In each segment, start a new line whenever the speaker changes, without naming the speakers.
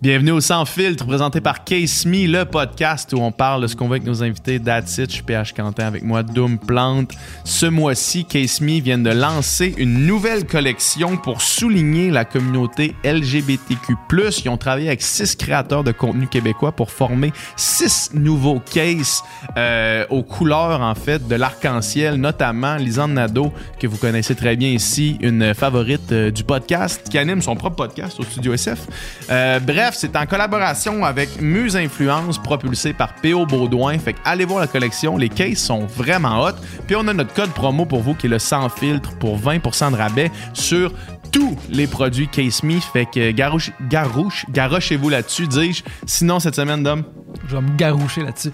Bienvenue au Sans Filtre, présenté par Case Me, le podcast où on parle de ce qu'on veut avec nos invités. That's PH Quentin avec moi, Doom Plante. Ce mois-ci, Case Me vient de lancer une nouvelle collection pour souligner la communauté LGBTQ+. Ils ont travaillé avec six créateurs de contenu québécois pour former six nouveaux cases euh, aux couleurs, en fait, de l'arc-en-ciel, notamment Lisanne Nadeau, que vous connaissez très bien ici, une favorite euh, du podcast, qui anime son propre podcast au Studio SF. Euh, bref, c'est en collaboration avec Muse Influence, propulsé par P.O. Baudouin. Fait que allez voir la collection, les cases sont vraiment hot. Puis on a notre code promo pour vous qui est le sans filtre pour 20% de rabais sur tous les produits Case Me. Fait que garouche, garouche, garochez-vous là-dessus, dis-je. Sinon, cette semaine, Dom?
Je vais me garoucher là-dessus.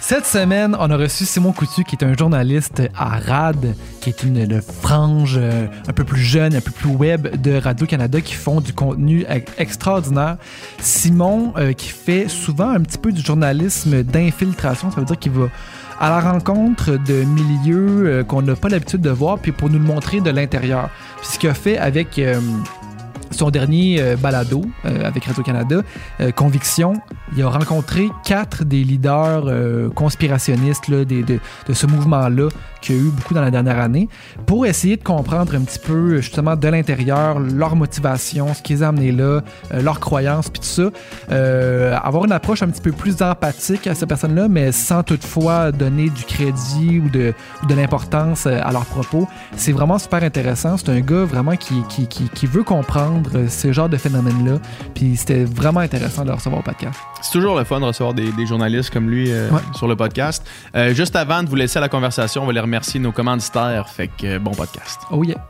Cette semaine, on a reçu Simon Coutu, qui est un journaliste à RAD, qui est une, frange euh, un peu plus jeune, un peu plus web de Radio-Canada, qui font du contenu e- extraordinaire. Simon, euh, qui fait souvent un petit peu du journalisme d'infiltration, ça veut dire qu'il va à la rencontre de milieux euh, qu'on n'a pas l'habitude de voir, puis pour nous le montrer de l'intérieur. Puis ce qu'il a fait avec euh, son dernier euh, balado euh, avec Radio-Canada, euh, Conviction, il a rencontré quatre des leaders conspirationnistes des- de, de ce mouvement-là qu'il y a eu beaucoup dans la dernière année, pour essayer de comprendre un petit peu justement de l'intérieur leur motivation, ce qui les a amenés là, euh, leurs croyances, puis tout ça. Euh, avoir une approche un petit peu plus empathique à ces personnes-là, mais sans toutefois donner du crédit ou de, ou de l'importance euh, à leurs propos. C'est vraiment super intéressant. C'est un gars vraiment qui, qui, qui, qui veut comprendre ce genre de phénomène-là. Puis c'était vraiment intéressant de le recevoir au podcast.
C'est toujours le fun de recevoir des, des journalistes comme lui euh,
Ouais.
sur le podcast. Euh, juste avant de vous laisser à la conversation, on va les remercier nos commanditaires. Fait que bon podcast.
Oh yeah.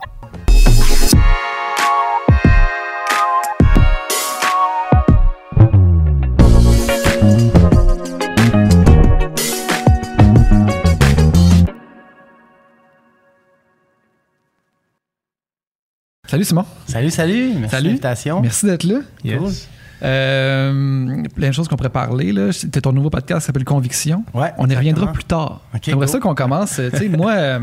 Salut Simon.
Salut, salut. Merci
Salut. Merci d'être là.
Yes.
Euh, plein de choses qu'on pourrait parler. Là. C'était ton nouveau podcast qui s'appelle Conviction.
Ouais,
On y reviendra
exactement.
plus tard.
Ok,
J'aimerais ça qu'on commence. Tu sais, moi, euh,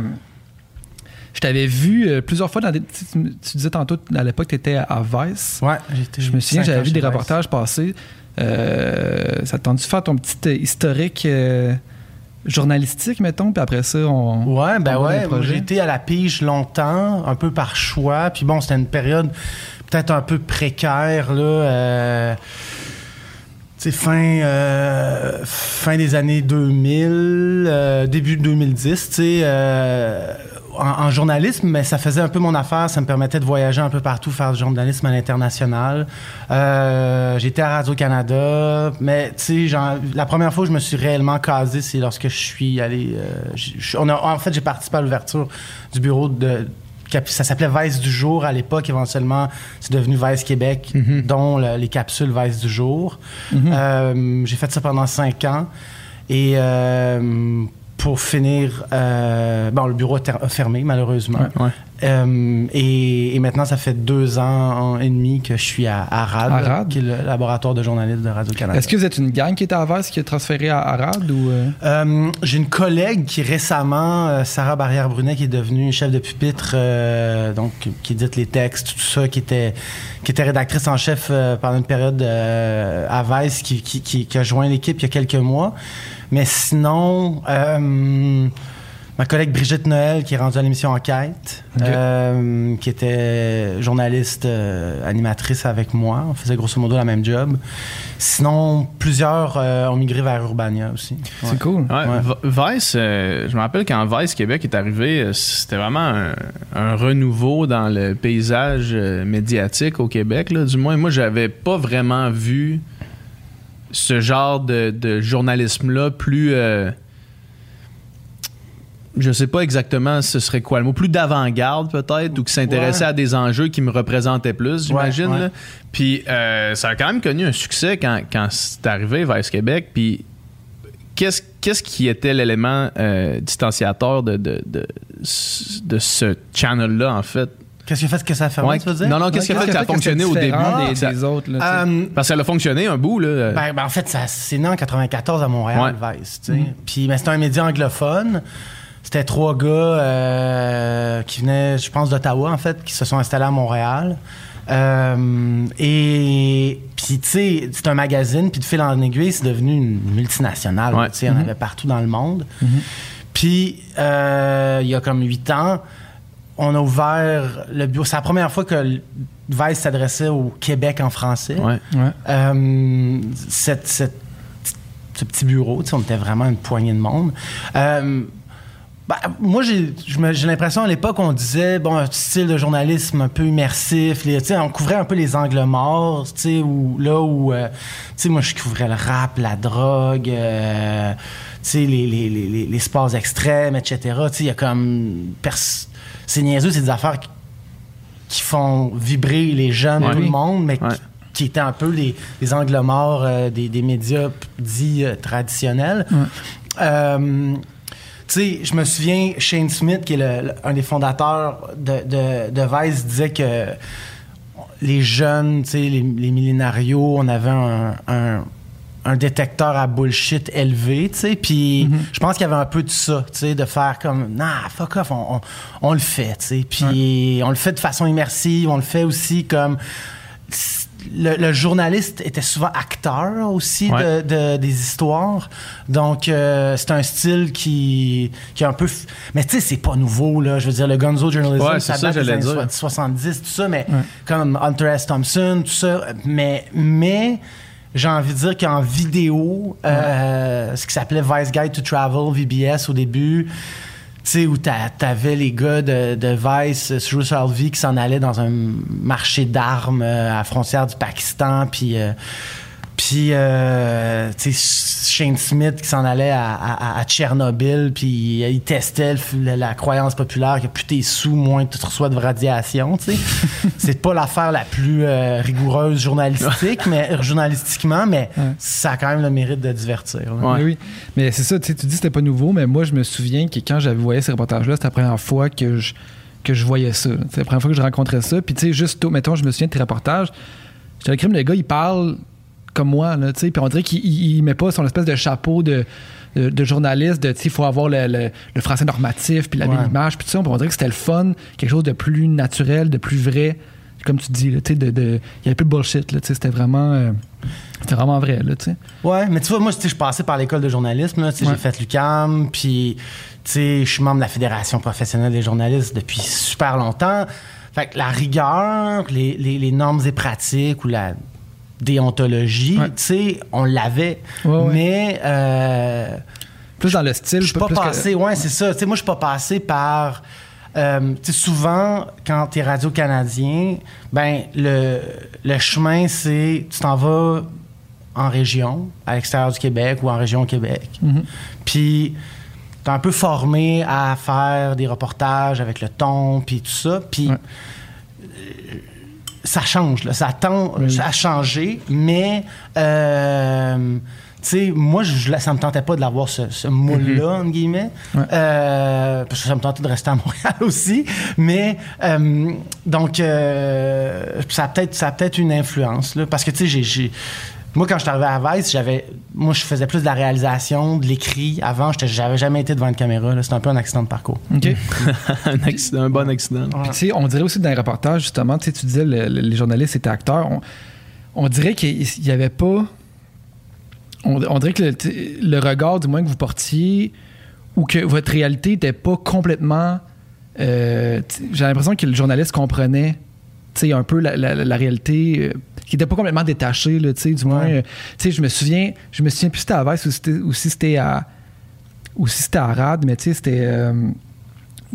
je t'avais vu euh, plusieurs fois dans des. Tu, tu- tu disais tantôt, à l'époque, tu étais à Vice.
Ouais, j'étais.
Je me souviens, j'avais vu des
Vice.
reportages passer. Euh, ça t'a dû faire ton petit euh, historique euh, journalistique, mettons, puis après ça, on.
Ouais, ben
on
ouais. J'ai été à la pige longtemps, un peu par choix. Puis bon, c'était une période peut-être un peu précaire, là. euh, fin, euh, fin des années 2000, euh, début 2010, tu en, journalisme, mais ça faisait un peu mon affaire. Ça me permettait de voyager un peu partout, faire du journalisme à l'international. J'étais à Radio-Canada, mais tu la première fois que je me suis réellement casé, c'est lorsque je suis allé... on a, en fait, j'ai participé à l'ouverture du bureau de... Ça s'appelait Vice du jour à l'époque. Éventuellement, c'est devenu Vice Québec, dont le- les capsules Vice du jour. Euh, j'ai fait ça pendant cinq ans. Et euh, pour finir, euh, bon, le bureau a, fermé, malheureusement.
Ouais.
Euh, et, et maintenant, ça fait deux ans et demi que je suis à, à RAD,
À RAD.
qui est le laboratoire de journalistes de Radio-Canada.
Est-ce que vous êtes une gang qui était à Vice qui est transférée à Arad ou. euh?
Euh, J'ai une collègue qui récemment, Sarah Barrière-Brunet, qui est devenue chef de pupitre, donc qui édite les textes, tout ça, qui était, qui était rédactrice en chef pendant une période à Vice, qui, qui, a joint l'équipe il y a quelques mois. Mais sinon, ma collègue Brigitte Noël, qui est rendue à l'émission Enquête, euh, qui était journaliste, euh, animatrice avec moi. On faisait grosso modo la même job. Sinon, plusieurs euh, ont migré vers Urbania aussi. Ouais.
C'est cool.
Ouais,
Ouais.
V- Vice, euh, je me rappelle quand Vice Québec est arrivé, c'était vraiment un, un renouveau dans le paysage euh, médiatique au Québec. Là. Du moins, moi, j'avais pas vraiment vu ce genre de, de journalisme-là plus. Je sais pas exactement ce serait quoi le mot, plus d'avant-garde peut-être, ou qui s'intéressait
Ouais.
à des enjeux qui me représentaient plus, j'imagine.
Ouais, ouais.
là. Puis euh, ça a quand même connu un succès quand, quand c'est arrivé Vice Québec. Puis qu'est-ce, qu'est-ce qui était l'élément euh, distanciateur de, de, de, de ce channel-là, en fait?
Qu'est-ce qui a fait que ça a fermé,
Ouais,
tu veux dire?
non, non, qu'est-ce qui a fait que ça a fonctionné au début?
Des,
Ça-
des autres, là.
Euh,
Parce que ça a fonctionné un bout, là.
Ben, ben, en fait, ça, c'est né en 94 à Montréal, Vice. sais. Puis, ben, c'est un média anglophone. C'était trois gars euh, qui venaient, je pense, d'Ottawa, en fait, qui se sont installés à Montréal. Euh, et puis, tu sais, c'est un magazine, puis de fil en aiguille, c'est devenu une multinationale.
Ouais.
Tu sais, il y en avait partout dans le monde. Puis, euh, il y a comme huit ans, on a ouvert le bureau. C'est la première fois que Vice s'adressait au Québec en français.
Ouais.
Ouais.
Euh, cette- cette- ce petit bureau, tu sais, on était vraiment une poignée de monde. Ben, moi, j'ai l'impression à l'époque, on disait, bon, un style de journalisme un peu immersif. les- on couvrait un peu les angles morts, tu sais, où, là où, euh, tu sais, moi, je couvrais le rap, la drogue, euh, tu sais, les, les, les, les- les sports extrêmes, etc. Tu sais, il y a comme. pers- C'est niaiseux, c'est des affaires qui, qui font vibrer les jeunes,
Ouais.
tout le monde, mais
Ouais.
qui, qui étaient un peu les, les angles morts euh, des, des médias dits euh, traditionnels. Sais, je me souviens, Shane Smith, qui est le- le- un des fondateurs de, de, de Vice, disait que les jeunes, les, les millénarios, on avait un, un- un détecteur à bullshit élevé, tu sais, puis je pense qu'il y avait un peu de ça, tu sais, de faire comme, nah, fuck off, on, on- on le fait, tu sais, puis on le fait de façon immersive, on le fait aussi comme... Le, le journaliste était souvent acteur aussi
Ouais.
de, de- des histoires. Donc, euh, c'est un style qui, qui est un peu. f- Mais tu sais, c'est pas nouveau, là. Je veux dire, le gonzo journalism,
Ouais, ça,
date des années so- 70, tout ça, mais comme Hunter S. Thompson, tout ça. Mais, mais j'ai envie de dire qu'en vidéo, euh, ce qui s'appelait Vice Guide to Travel, VBS au début, sais, où t'a- t'avais les gars de, Vice, euh, sur Salvi, qui s'en allaient dans un marché d'armes euh, à la frontière du Pakistan, puis... euh, puis, euh, tu sais, Shane Smith qui s'en allait à, à- à Tchernobyl, puis il testait le- la, la croyance populaire que plus t'es sous, moins tu reçois de radiation, tu sais. C'est pas l'affaire la plus euh, rigoureuse journalistique, mais, journalistiquement, mais ça a quand même le mérite de divertir.
Ouais.
Mais oui, mais c'est ça, tu sais, tu dis que c'était pas nouveau, mais moi, je me souviens que quand j'avais voyé ces reportages-là, c'était la première fois que je, que je voyais ça. C'est la première fois que je rencontrais ça. Puis, tu sais, juste, tôt, mettons, je me souviens de tes reportages. J'étais le crime, le gars, il parle comme moi, là, tu sais, puis on dirait qu'il il- il met pas son espèce de chapeau de, de, de journaliste, de, tu sais, il faut avoir le, le- le français normatif, puis la belle
Ouais.
image, puis tout ça. On dirait que c'était le fun, quelque chose de plus naturel, de plus vrai, comme tu dis, là, tu sais, de, il avait plus de bullshit, là, tu sais, c'était vraiment, euh, c'était vraiment vrai, là, tu sais.
Ouais, mais tu vois, moi, je passais par l'école de journalisme. là, tu sais,
Ouais.
J'ai fait l'UCAM, puis tu sais, je suis membre de la Fédération professionnelle des journalistes depuis super longtemps. Fait que la rigueur, les, les- les normes et pratiques ou la déontologie,
Ouais.
tu sais, on l'avait.
Ouais.
Mais euh,
Plus dans le style,
je suis pas
plus que-
passé, ouais, c'est ça. Tu sais, moi, je suis pas passé par. euh, tu sais, souvent, quand tu es radio-canadien, ben, le, le chemin, c'est. Tu t'en vas en région, à l'extérieur du Québec ou en région au Québec.
Mhm.
Puis, t'es un peu formé à faire des reportages avec le ton, puis tout ça. Puis,
Ouais.
Ça change, là. Ça tend
Oui.
à changer, mais. euh, tu sais, moi, je, ça me tentait pas de l'avoir ce, ce moule-là, entre guillemets.
Ouais.
Euh, parce que ça me tentait de rester à Montréal aussi. Mais, euh, donc, euh, ça a peut-être peut-être une influence, là. Parce que, tu sais, j'ai. Moi, quand je suis arrivé à Vice, j'avais. Moi, je faisais plus de la réalisation, de l'écrit. Avant, j'étais- j'avais jamais été devant une caméra. C'était un peu un accident de parcours.
OK.
un, accident, un bon accident.
Ouais.
Puis, on dirait aussi dans les reportages, justement, tu sais, tu disais le- le- les journalistes étaient acteurs. On, on dirait qu'il n'y avait pas. On, on dirait que le, regard, du moins, que vous portiez, ou que votre réalité n'était pas complètement. euh, J'ai l'impression que le journaliste comprenait sais, un peu la, la- la réalité, euh, qui n'était pas complètement détachée, là, tu sais, du moins.
Ouais.
euh, tu sais, je me souviens, je me souviens plus si c'était à Vice ou si c'était- ou si c'était à. Ou si c'était à Rad, mais tu sais, c'était. euh,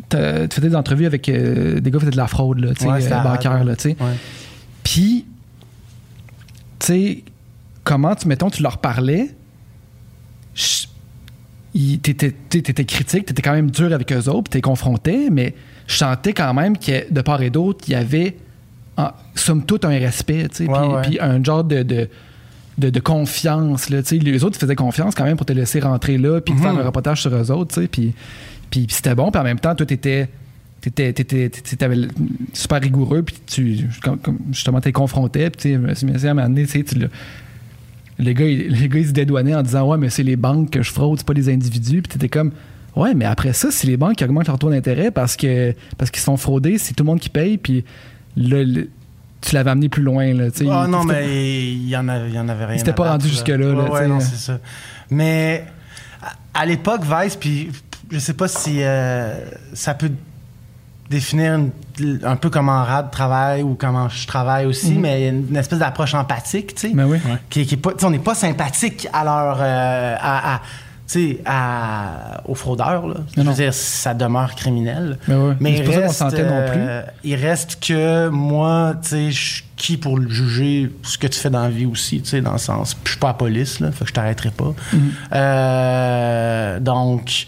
tu faisais des entrevues avec euh, des gars qui faisaient de la fraude, là, tu sais,
Ouais,
euh, bancaire, là, tu sais. Puis, tu sais, comment, tu, mettons, tu leur parlais, t'étais t'étais critique, t'étais quand même dur avec eux autres, t'es confronté, mais je sentais quand même que de part et d'autre, il y avait, somme toute, un respect, tu sais, puis, un genre de... de de, de confiance. Là, tu sais. les autres ils faisaient confiance quand même pour te laisser rentrer là puis de
Mhm.
faire un reportage sur eux autres. tu sais, Puis, puis, c'était bon. Puis en même temps, toi, t'étais t'étais, super rigoureux. Puis tu, comme, comme justement, t'es confronté. Puis tu à un moment donné, tu sais, tu l'as- le gars, il, le gars, il se dédouanait en disant Ouais, mais c'est les banques que je fraude, c'est pas les individus. Puis t'étais comme Ouais, mais après ça, c'est les banques qui augmentent leur taux d'intérêt parce que parce qu'ils sont fraudés, c'est tout le monde qui paye, puis le- tu l'avais amené plus loin. Là, tu sais.
Ah non,
C'était-
mais il y en, avait, il y en avait rien.
C'était
à
pas rendu jusque-là,
Ouais, ouais, non, c'est ça. Mais à, l'époque, Vice, puis je sais pas si euh, ça peut définir une- un peu comment Rad travaille ou comment je travaille aussi, mais il y a une espèce d'approche empathique, tu sais.
Ben oui.
qui, qui est pas, on n'est pas sympathique à leur, euh, à, à- tu sais, à- aux fraudeurs. Là. Je veux dire, ça demeure criminel.
Ben ouais.
Mais
C'est
il
pas ça qu'on
reste,
sentait non plus.
euh, il reste que moi, tu sais, je suis qui pour le juger ce que tu fais dans la vie aussi, tu sais, dans le sens. Je suis pas la police, là, fait que je t'arrêterai pas.
Mhm.
Euh, donc,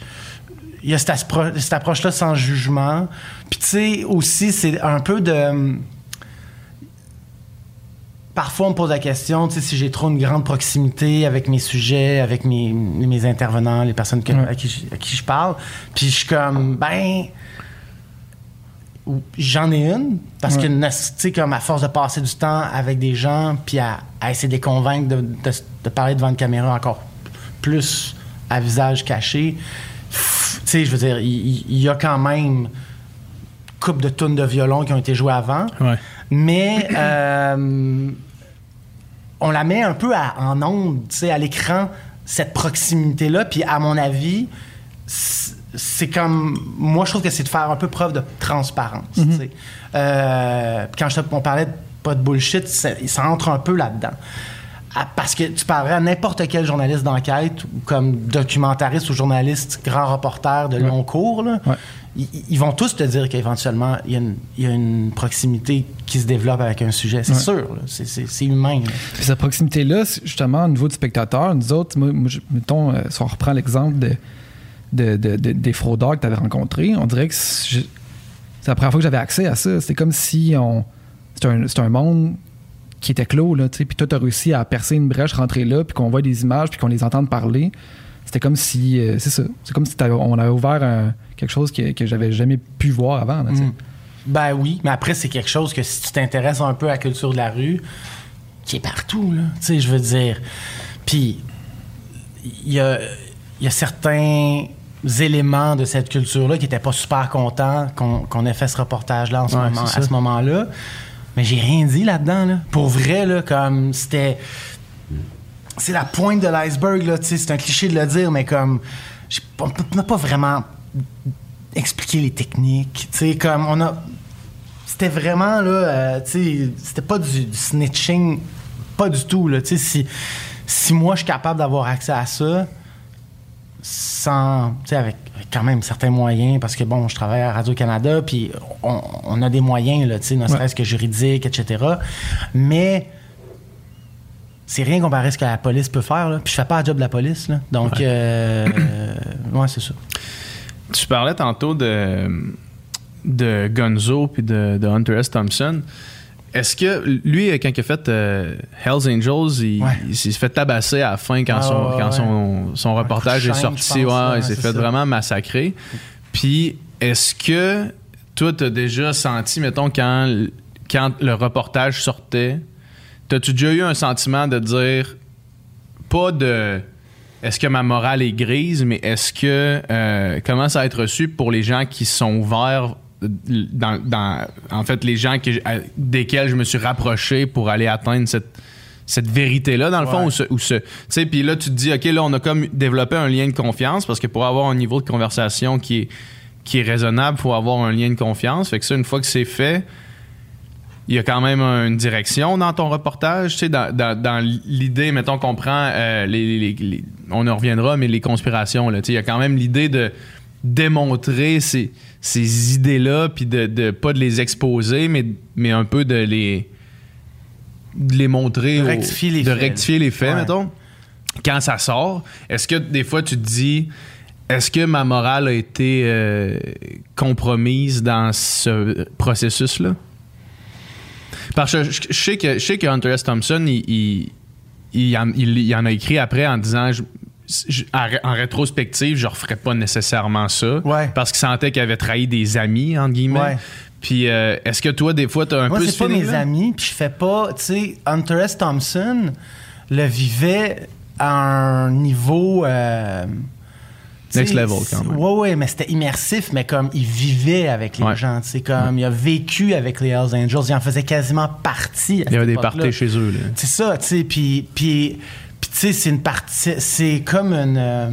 il y a cette, cette approche-là sans jugement. Puis, tu sais, aussi, c'est un peu de. Parfois, on me pose la question, tu sais, si j'ai trop une grande proximité avec mes sujets, avec mes, mes intervenants, les personnes que-
Ouais.
à, qui, je- à qui je parle. Puis, je suis comme, ben. J'en ai une, parce
Ouais.
que, tu sais, comme à force de passer du temps avec des gens, puis à, à essayer de les convaincre de, de- de parler devant une caméra encore plus à visage caché, tu sais, je veux dire, il, y a quand même coupe de tonnes de violon qui ont été jouées avant,
Ouais.
Mais euh, on la met un peu à- en onde, à l'écran, cette proximité-là, puis à mon avis, c'est comme moi je trouve que c'est de faire un peu preuve de transparence. Euh, puis quand je on parlait de pas de bullshit ça, ça entre un peu là-dedans Ah, parce que tu parlerais à n'importe quel journaliste d'enquête ou comme documentariste ou journaliste grand reporter de long cours là,
Ouais.
ils, ils vont tous te dire qu'éventuellement il y, a une- il y a une proximité qui se développe avec un sujet c'est
Ouais.
sûr là. c'est, c'est- c'est humain là.
Cette proximité-là, c'est justement, au niveau du spectateur, nous autres, moi, mettons, euh, si on reprend l'exemple de, de- de- de- des fraudeurs que tu avais rencontrés, on dirait que c'est c'est la première fois que j'avais accès à ça. C'était comme si on. C'était un, c'était un monde qui était clos, là, tu sais, puis toi, tu as réussi à percer une brèche, rentrer là, puis qu'on voit des images, puis qu'on les entende parler. C'était comme si. euh, c'est ça. C'est comme si on avait ouvert un- quelque chose que, que j'avais jamais pu voir avant, là, tu sais.
Mm. Ben oui, mais après, c'est quelque chose que si tu t'intéresses un peu à la culture de la rue, qui est partout, là. Tu sais, je veux dire. Puis, il y a, y a certains éléments de cette culture-là qui n'étaient pas super contents qu'on ait fait ce reportage-là en ce
Ouais,
moment, à ce moment-là. Mais j'ai rien dit là-dedans, là. Pour vrai, là, comme c'était. C'est la pointe de l'iceberg, là, tu sais. C'est un cliché de le dire, mais comme. On n'a pas vraiment expliqué les techniques. Tu sais, comme on a. C'était vraiment, là, euh, tu sais, c'était pas du, du snitching, pas du tout, là. Tu sais, si, si moi je suis capable d'avoir accès à ça, sans, tu sais, avec quand même certains moyens, parce que bon, je travaille à Radio-Canada, puis on, on a des moyens, là, tu sais, ne serait-ce que juridiques, etc. Mais c'est rien comparé à ce que la police peut faire, là. Puis je fais pas le job de la police, là. Donc, euh, euh, ouais, c'est ça.
Tu parlais tantôt de, de Gonzo puis de, de Hunter S. Thompson. Est-ce que lui, quand il a fait euh, Hells Angels, il,
Ouais.
il s'est fait tabasser à la fin quand,
Ah,
son,
ouais,
quand
ouais.
son, son reportage est
chaîne,
sorti?
pense,
il s'est fait
ça.
vraiment massacrer. Puis, est-ce que toi, t'as déjà senti, mettons, quand, quand le reportage sortait, t'as-tu déjà eu un sentiment de dire, pas de est-ce que ma morale est grise, mais est-ce que euh, comment ça va être reçu pour les gens qui sont ouverts dans, dans- en fait les gens que, à- desquels je me suis rapproché pour aller atteindre cette cette vérité là dans le fond où ce, tu sais puis là tu te dis ok là on a comme développé un lien de confiance parce que pour avoir un niveau de conversation qui est qui est raisonnable faut avoir un lien de confiance. Fait que ça une fois que c'est fait il y a quand même une direction dans ton reportage, tu sais, dans, dans- dans l'idée, mettons qu'on prend, euh, les, les- les- on en reviendra, mais les conspirations, là, tu sais, il y a quand même l'idée de démontrer ces, ces idées-là, puis de, de pas de les exposer, mais, mais un peu de les, de les montrer,
De rectifier les
de
faits.
rectifier les faits,
Ouais.
mettons. Quand ça sort, est-ce que des fois tu te dis, est-ce que ma morale a été euh, compromise dans ce processus-là? Parce que je, je sais que, je sais que Hunter S. Thompson, il, il, il en, il- en a écrit après en disant en, ré- en rétrospective, je referais pas nécessairement ça.
Ouais.
Parce qu'il sentait qu'il avait trahi des amis, entre guillemets.
Ouais.
Puis euh, est-ce que toi, des fois, tu as un
Moi,
peu
c'est
ce
pas mes amis, puis je fais pas. Tu sais, Hunter S. Thompson le vivait à un niveau. euh,
Next level, quand même.
Ouais, ouais, mais c'était immersif, mais comme il vivait avec les
Ouais.
gens, tu sais, comme il a vécu avec les Hells Angels, il en faisait quasiment partie. à
Il y avait des parties chez eux. Là.
C'est ça, tu sais, puis, sais, c'est une partie, c'est comme une, euh,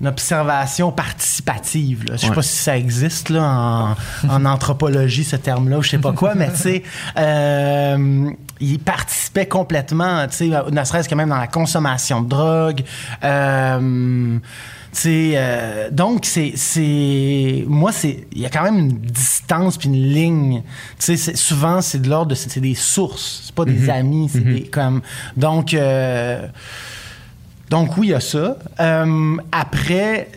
une observation participative. Là. Je sais
Ouais.
pas si ça existe là, en, en anthropologie, ce terme-là, ou je sais pas quoi, mais tu sais, euh, il participait complètement, tu sais, ne serait-ce que même dans la consommation de drogue. Euh, euh, donc c'est c'est moi c'est il y a quand même une distance puis une ligne. Tu sais c'est- souvent c'est de l'ordre de c'est des sources. C'est pas des amis c'est des comme donc euh, donc oui il y a ça. Euh, après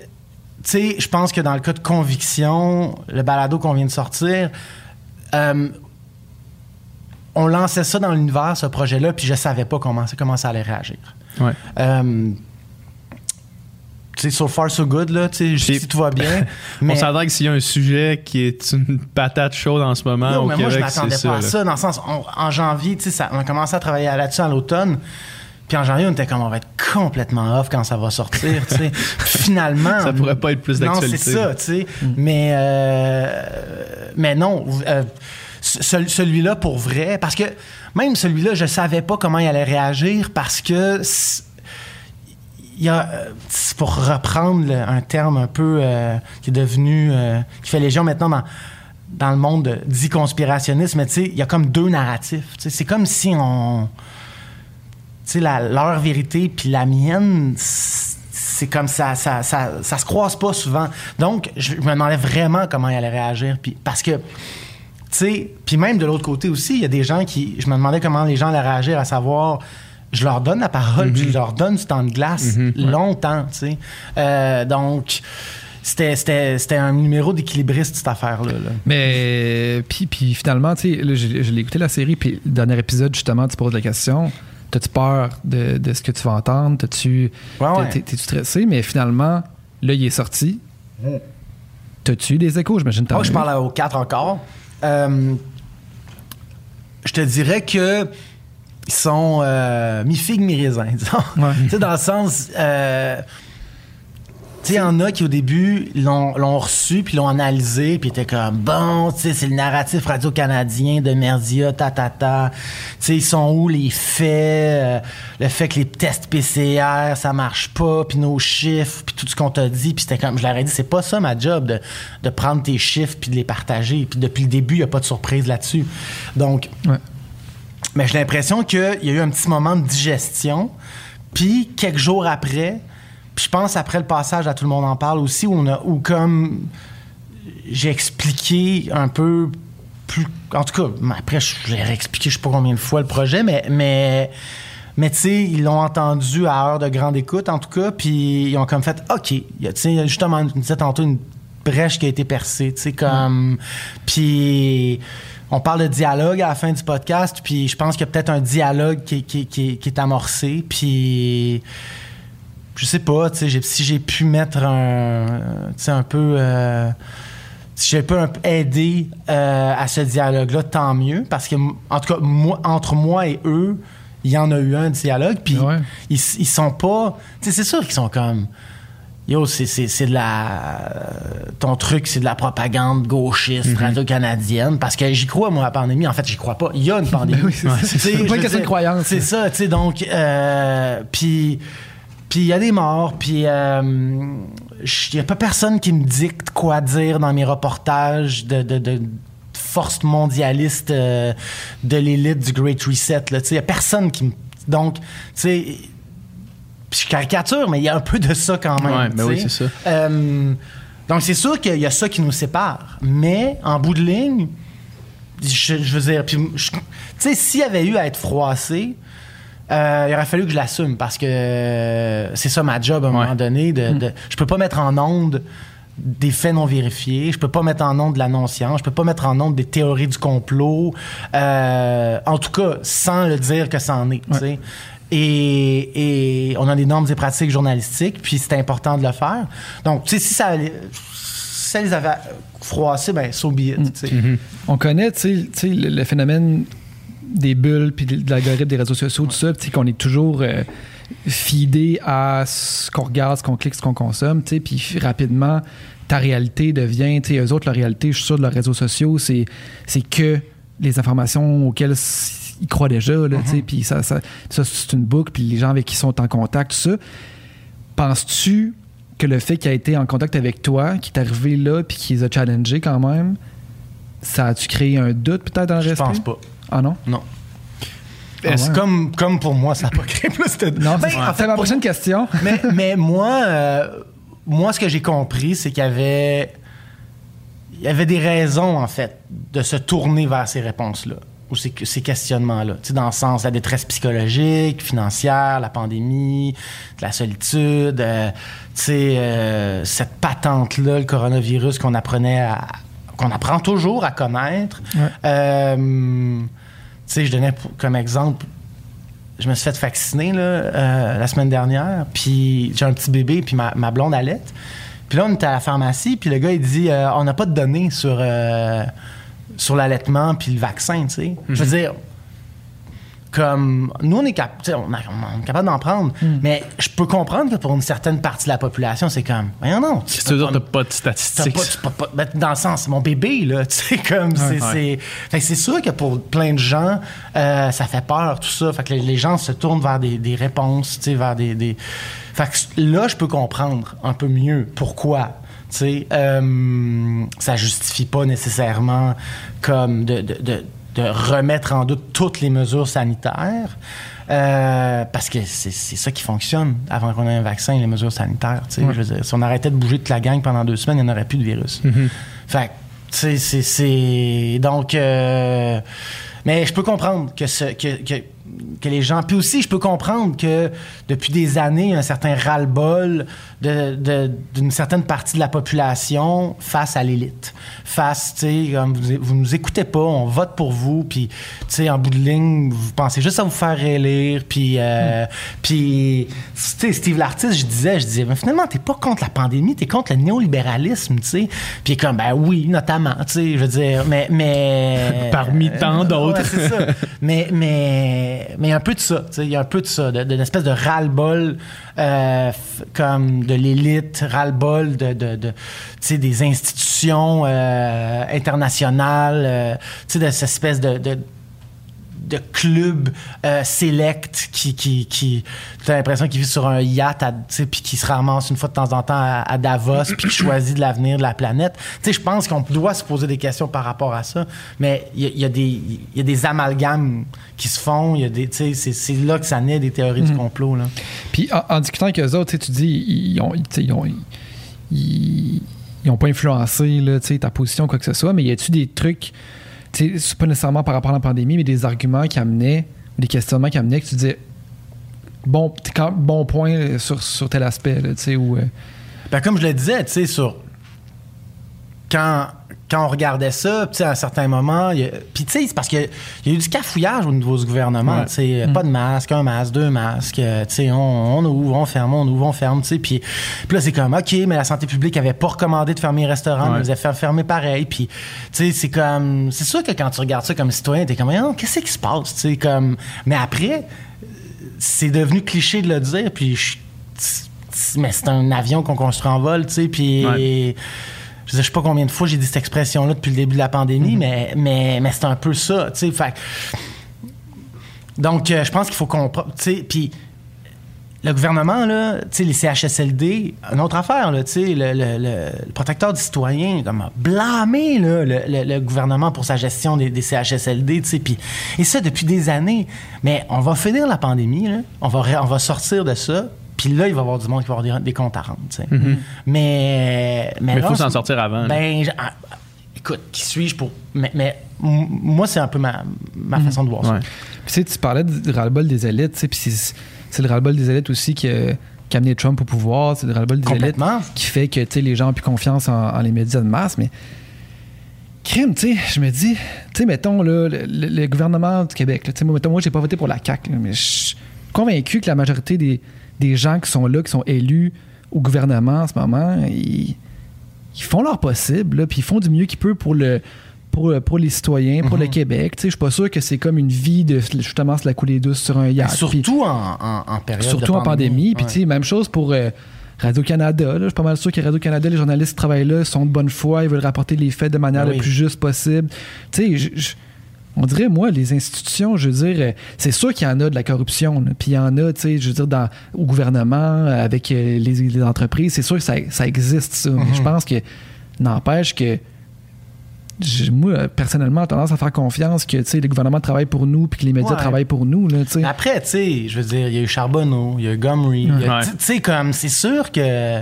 tu sais je pense que dans le cas de conviction le balado qu'on vient de sortir on lançait ça dans l'univers ce projet là puis je savais pas comment comment ça allait réagir.
Ouais.
Sais, so far so good, là, tu sais, si tout va bien. mais
On s'entend que s'il y a un sujet qui est une patate chaude en ce moment
non,
au
mais moi, je m'attendais pas à
là.
ça, dans le sens, on- en janvier, tu sais, on a commencé à travailler là-dessus à l'automne. Puis en janvier, on était comme, on va être complètement off quand ça va sortir, tu sais. Finalement.
Ça pourrait pas être plus
Non,
d'actualité.
c'est ça, tu sais. Mais, euh, mais non. euh, ce- celui-là, pour vrai, parce que même celui-là, je savais pas comment il allait réagir parce que. Il y a, euh, pour reprendre un terme un peu euh, qui est devenu, euh, qui fait légion maintenant dans, dans le monde dit conspirationniste, mais tu sais, il y a comme deux narratifs. C'est comme si on. Tu sais, leur vérité puis la mienne, c'est comme ça ça, ça, ça se croise pas souvent. Donc, je me demandais vraiment comment il allait réagir. Puis, parce que, puis même de l'autre côté aussi, il y a des gens qui. Je me demandais comment les gens allaient réagir, à savoir. Je leur donne la parole, puis je leur donne du temps de glace longtemps, tu sais. Euh, donc, c'était, c'était, c'était un numéro d'équilibriste, cette affaire-là. là.
Mais puis, puis finalement, tu sais, là, je, je l'ai écouté la série, puis le dernier épisode, justement, tu poses la question T'as-tu peur de, de ce que tu vas entendre? T'as-tu.
Ouais, ouais.
t'es- T'es-tu stressé? Mais finalement, là, il est sorti. T'as-tu des échos J'imagine
Oh,
as
je parle aux quatre encore. Euh, je te dirais que ils sont euh, mi-figue, mi-raisin, disons.
Ouais.
tu sais, dans le sens. euh, tu sais, il y en a qui, au début, l'ont l'ont reçu, puis l'ont analysé, puis étaient comme, bon, tu sais, c'est le narratif radio-canadien de Merdia, ta, ta, ta. Tu sais, ils sont où les faits, euh, le fait que les tests PCR, ça marche pas, puis nos chiffres, puis tout ce qu'on t'a dit, puis c'était comme, je leur ai dit, c'est pas ça ma job, de, de prendre tes chiffres, puis de les partager, puis depuis le début, il n'y a pas de surprise là-dessus. Donc,
Ouais.
Mais j'ai l'impression qu'il y a eu un petit moment de digestion. Puis, quelques jours après, puis je pense après le passage à Tout le monde en parle aussi, où, on a, où comme j'ai expliqué un peu plus. En tout cas, après, je l'ai réexpliqué je sais pas combien de fois le projet, mais. mais mais tu sais, ils l'ont entendu à heure de grande écoute, en tout cas, puis ils ont comme fait, OK, tu sais, justement, tu disais tantôt une brèche qui a été percée, tu sais, comme... Puis on parle de dialogue à la fin du podcast, puis je pense qu'il y a peut-être un dialogue qui, qui- qui- qui est amorcé, puis je sais pas, tu sais, j'ai- si j'ai pu mettre un, tu sais, un peu... euh, si j'ai pu aider euh, à ce dialogue-là, tant mieux, parce que, en tout cas, moi, entre moi et eux, il y en a eu un dialogue, puis
Ouais.
ils, ils sont pas... Tu sais, c'est sûr qu'ils sont comme... Yo, c'est, c'est, c'est de la. Ton truc, c'est de la propagande gauchiste, radio-canadienne. Parce que j'y crois, moi, à la pandémie. En fait, j'y crois pas. Il y a une pandémie.
Ben oui, c'est pas une question de croyance.
C'est ça, tu sais. Donc, euh, puis. Puis il y a des morts, puis euh, il n'y a pas personne qui me dicte quoi dire dans mes reportages de, de, de force mondialiste euh, de l'élite du Great Reset. Il n'y a personne qui me... Donc, tu sais, je caricature, mais il y a un peu de ça quand même.
Ouais,
tu
oui, c'est ça.
Euh, donc, c'est sûr qu'il y a ça qui nous sépare. Mais, en bout de ligne, je, je veux dire, tu sais, s'il y avait eu à être froissé, euh, il aurait fallu que je l'assume parce que euh, c'est ça ma job à un
Ouais.
moment donné. De, de- je peux pas mettre en onde des faits non vérifiés, je peux pas mettre en onde de la non-science, je peux pas mettre en onde des théories du complot, euh, en tout cas sans le dire que c'en est. tu sais. Et, et on a des normes et pratiques journalistiques, puis c'est important de le faire. Donc, tu sais, si ça, si ça les avait froissés, ben, so be it, tu sais.
On connaît, tu sais, tu le, le phénomène des bulles puis de l'algorithme des réseaux sociaux, tout ça, puis qu'on est toujours. euh, fider à ce qu'on regarde, ce qu'on clique, ce qu'on consomme, tu sais, puis rapidement, ta réalité devient, tu sais, eux autres, leur réalité, je suis sûr, de leurs réseaux sociaux, c'est, que les informations auxquelles ils croient déjà, là, tu sais, puis ça, ça, ça, c'est une boucle, puis les gens avec qui ils sont en contact, tout ça. Penses-tu que le fait qu'il a été en contact avec toi, qu'il est arrivé là, puis qu'il les a challengés quand même, ça a-tu créé un doute peut-être dans le
Je
respect?
pense pas.
Ah non?
Non.
Ah ouais.
comme, comme pour moi, ça n'a pas créé plus de.
Non,
Ben,
c'est
en
c'est
fait,
ma
pour-
prochaine question.
mais, mais moi, euh, moi, ce que j'ai compris, c'est qu'il y avait, il y avait des raisons, en fait, de se tourner vers ces réponses-là, ou ces, ces questionnements-là? Tu sais, dans le sens de la détresse psychologique, financière, la pandémie, de la solitude, euh, tu sais, euh, cette patente-là, le coronavirus qu'on apprenait à qu'on apprend toujours à connaître.
Ouais.
Euh, tu sais, je donnais comme exemple je me suis fait vacciner là, la semaine dernière, puis j'ai un petit bébé, puis ma, ma blonde allait. Puis là, on était à la pharmacie, puis le gars, il dit on n'a pas de données sur, sur l'allaitement puis le vaccin, tu sais. Je veux dire, comme nous, on est, cap- on a- on est capable d'en prendre, mais je peux comprendre que pour une certaine partie de la population, c'est comme, voyons non. tu
veux dire,
pas-
t'as pas de statistiques?
pas, pas- ben, dans le sens, mon bébé, là, tu sais, comme, c'est,
Ouais.
c'est sûr que pour plein de gens, euh, ça fait peur, tout ça. Fait que les, les gens se tournent vers des, des réponses, tu sais, vers des, des... Fait que là, je peux comprendre un peu mieux pourquoi. Sais, euh, ça justifie pas nécessairement comme de, de, de, de remettre en doute toutes les mesures sanitaires. euh, parce que c'est c'est ça qui fonctionne avant qu'on ait un vaccin, les mesures sanitaires. tu sais. Je veux dire, si on arrêtait de bouger toute la gang pendant deux semaines, il n'y en aurait plus de virus. Fait que, tu sais, c'est- c'est. Donc. euh, mais je peux comprendre que, ce, que, que, que les gens. Puis aussi, je peux comprendre que depuis des années, il y a un certain ras-le-bol d'une certaine partie de la population face à l'élite. Face, tu sais, comme vous, vous nous écoutez pas, on vote pour vous, puis, tu sais, en bout de ligne, vous pensez juste à vous faire réélire, puis, euh, puis, tu sais, Steve l'artiste, je disais, je disais, mais finalement, t'es pas contre la pandémie, t'es contre le néolibéralisme, tu sais. Puis, comme, ben oui, notamment, tu sais, je veux dire, mais. mais
Parmi tant d'autres.
Ouais, c'est ça. mais mais mais un peu de ça, il y a un peu de ça, d'une espèce de ras-le-bol euh, comme de l'élite, ras-le-bol de, de, de, des institutions euh, internationales, euh, tu sais, de cette espèce de de clubs euh, select qui, qui, qui t'as l'impression qu'ils vivent sur un yacht puis qui se ramassent une fois de temps en temps à, à Davos puis qui choisit de l'avenir de la planète. Tu sais, je pense qu'on doit se poser des questions par rapport à ça, mais il y, y y a des amalgames qui se font, il y a des c'est, c'est là que ça naît des théories du complot là.
Puis en, en discutant avec eux autres, tu dis, ils ont, ils ont, ils, ils ont pas influencé là, ta position, quoi que ce soit, mais y a-tu des trucs, c'est pas nécessairement par rapport à la pandémie, mais des arguments qui amenaient, des questionnements qui amenaient que tu disais, bon, bon point sur, sur tel aspect, tu sais, ou. euh,
Ben, comme je le disais, tu sais, sur. Quand, quand on regardait ça, à un certain moment, puis tu sais, c'est parce qu'il y a- il y a eu du cafouillage au niveau du gouvernement,
Ouais.
sais, pas de masque, un masque, deux masques, euh, on, on ouvre, on ferme, on ouvre, on ferme, puis, là, c'est comme, OK, mais la santé publique avait pas recommandé de fermer les restaurants,
Ouais.
mais ils avaient fait fermer pareil, puis, c'est comme, c'est sûr que quand tu regardes ça comme citoyen, t'es comme, Oh, qu'est-ce qui se passe, tu sais, comme, mais après, c'est devenu cliché de le dire, puis mais c'est un avion qu'on construit en vol, tu sais, puis
Ouais.
Je sais pas combien de fois j'ai dit cette expression-là depuis le début de la pandémie, mais, mais, mais c'est un peu ça, tu sais, fait donc euh, je pense qu'il faut sais, puis le gouvernement, là, tu sais, les CHSLD, une autre affaire, là, tu sais, le, le- le- protecteur du citoyen, comme, a blâmé, là, le, le- gouvernement pour sa gestion des, des CHSLD, tu sais, puis, et ça depuis des années. Mais on va finir la pandémie, là, on va, on va sortir de ça, puis là, il va y avoir du monde qui va avoir des, des comptes à rendre, tu sais. Mais,
Mais il faut s'en sortir avant.
Ben, je- ah, écoute, qui suis-je pour. Mais, mais m- moi, c'est un peu ma, ma façon de voir ça.
Ouais.
Puis, tu sais, tu parlais du ras-le-bol des élites, tu sais, puis c'est, c'est le ras-le-bol des élites aussi qui a, qui a amené Trump au pouvoir, c'est le ras-le-bol des élites qui fait que, tu sais, les gens ont plus confiance en, en les médias de masse, mais crime, tu sais, je me dis, tu sais, mettons, là, le, le- le gouvernement du Québec, là, tu sais, moi, mettons, moi, j'ai pas voté pour la CAQ, là, mais je suis convaincu que la majorité des, des gens qui sont là, qui sont élus au gouvernement en ce moment, ils, ils font leur possible, puis ils font du mieux qu'ils peuvent pour le pour, pour les citoyens, pour le Québec. Tu sais, Je suis pas sûr que c'est comme une vie de justement se la couler douce sur un yacht. Puis-
Surtout en, en, en période
surtout
de
en pandémie. Puis,
Ouais.
même chose pour euh, Radio-Canada. Je suis pas mal sûr que Radio-Canada, les journalistes qui travaillent là sont de bonne foi. Ils veulent rapporter les faits de manière
Ben
la
oui.
plus juste possible. Tu sais, on dirait, moi, les institutions, je veux dire, euh, c'est sûr qu'il y en a de la corruption. là. Puis il y en a, tu sais, je veux dire, dans, au gouvernement, avec euh, les, les entreprises. C'est sûr que ça, ça existe, ça. Mais
Mhm.
je pense que, n'empêche que moi, personnellement, j'ai tendance à faire confiance que tu sais, le gouvernement travaille pour nous puis que les médias
Ouais.
travaillent pour nous. Là, tu sais.
Après, tu sais, je veux dire, il y a eu Charbonneau, il y a eu Gomery.
Ouais.
Tu sais, comme, c'est sûr que.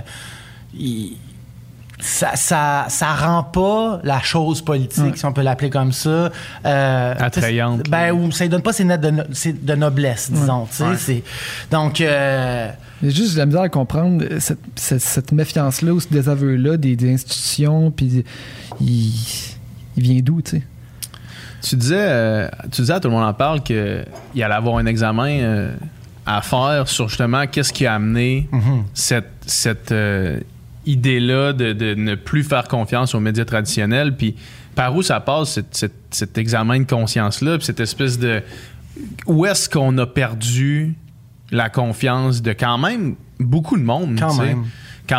Ça, ça, ça rend pas la chose politique,
Ouais.
si on peut l'appeler comme ça. euh,
Attrayante,
Ben, ou ça donne pas ses notes de, no- ses- de noblesse, disons. tu sais,
Ouais.
c'est- Donc, euh,
J'ai juste de la misère à comprendre cette, cette- cette méfiance-là ou ce désaveu-là des, des institutions, puis il, il vient d'où, tu sais?
Tu disais, euh, tu disais à tout le monde en parle qu'il y allait avoir un examen euh, à faire sur justement qu'est-ce qui a amené
Mhm.
cette, cette euh, idée-là de, de ne plus faire confiance aux médias traditionnels. Puis par où ça passe, cet, examen de conscience-là, puis cette espèce de... Où est-ce qu'on a perdu la confiance de quand même beaucoup de monde?
Quand même.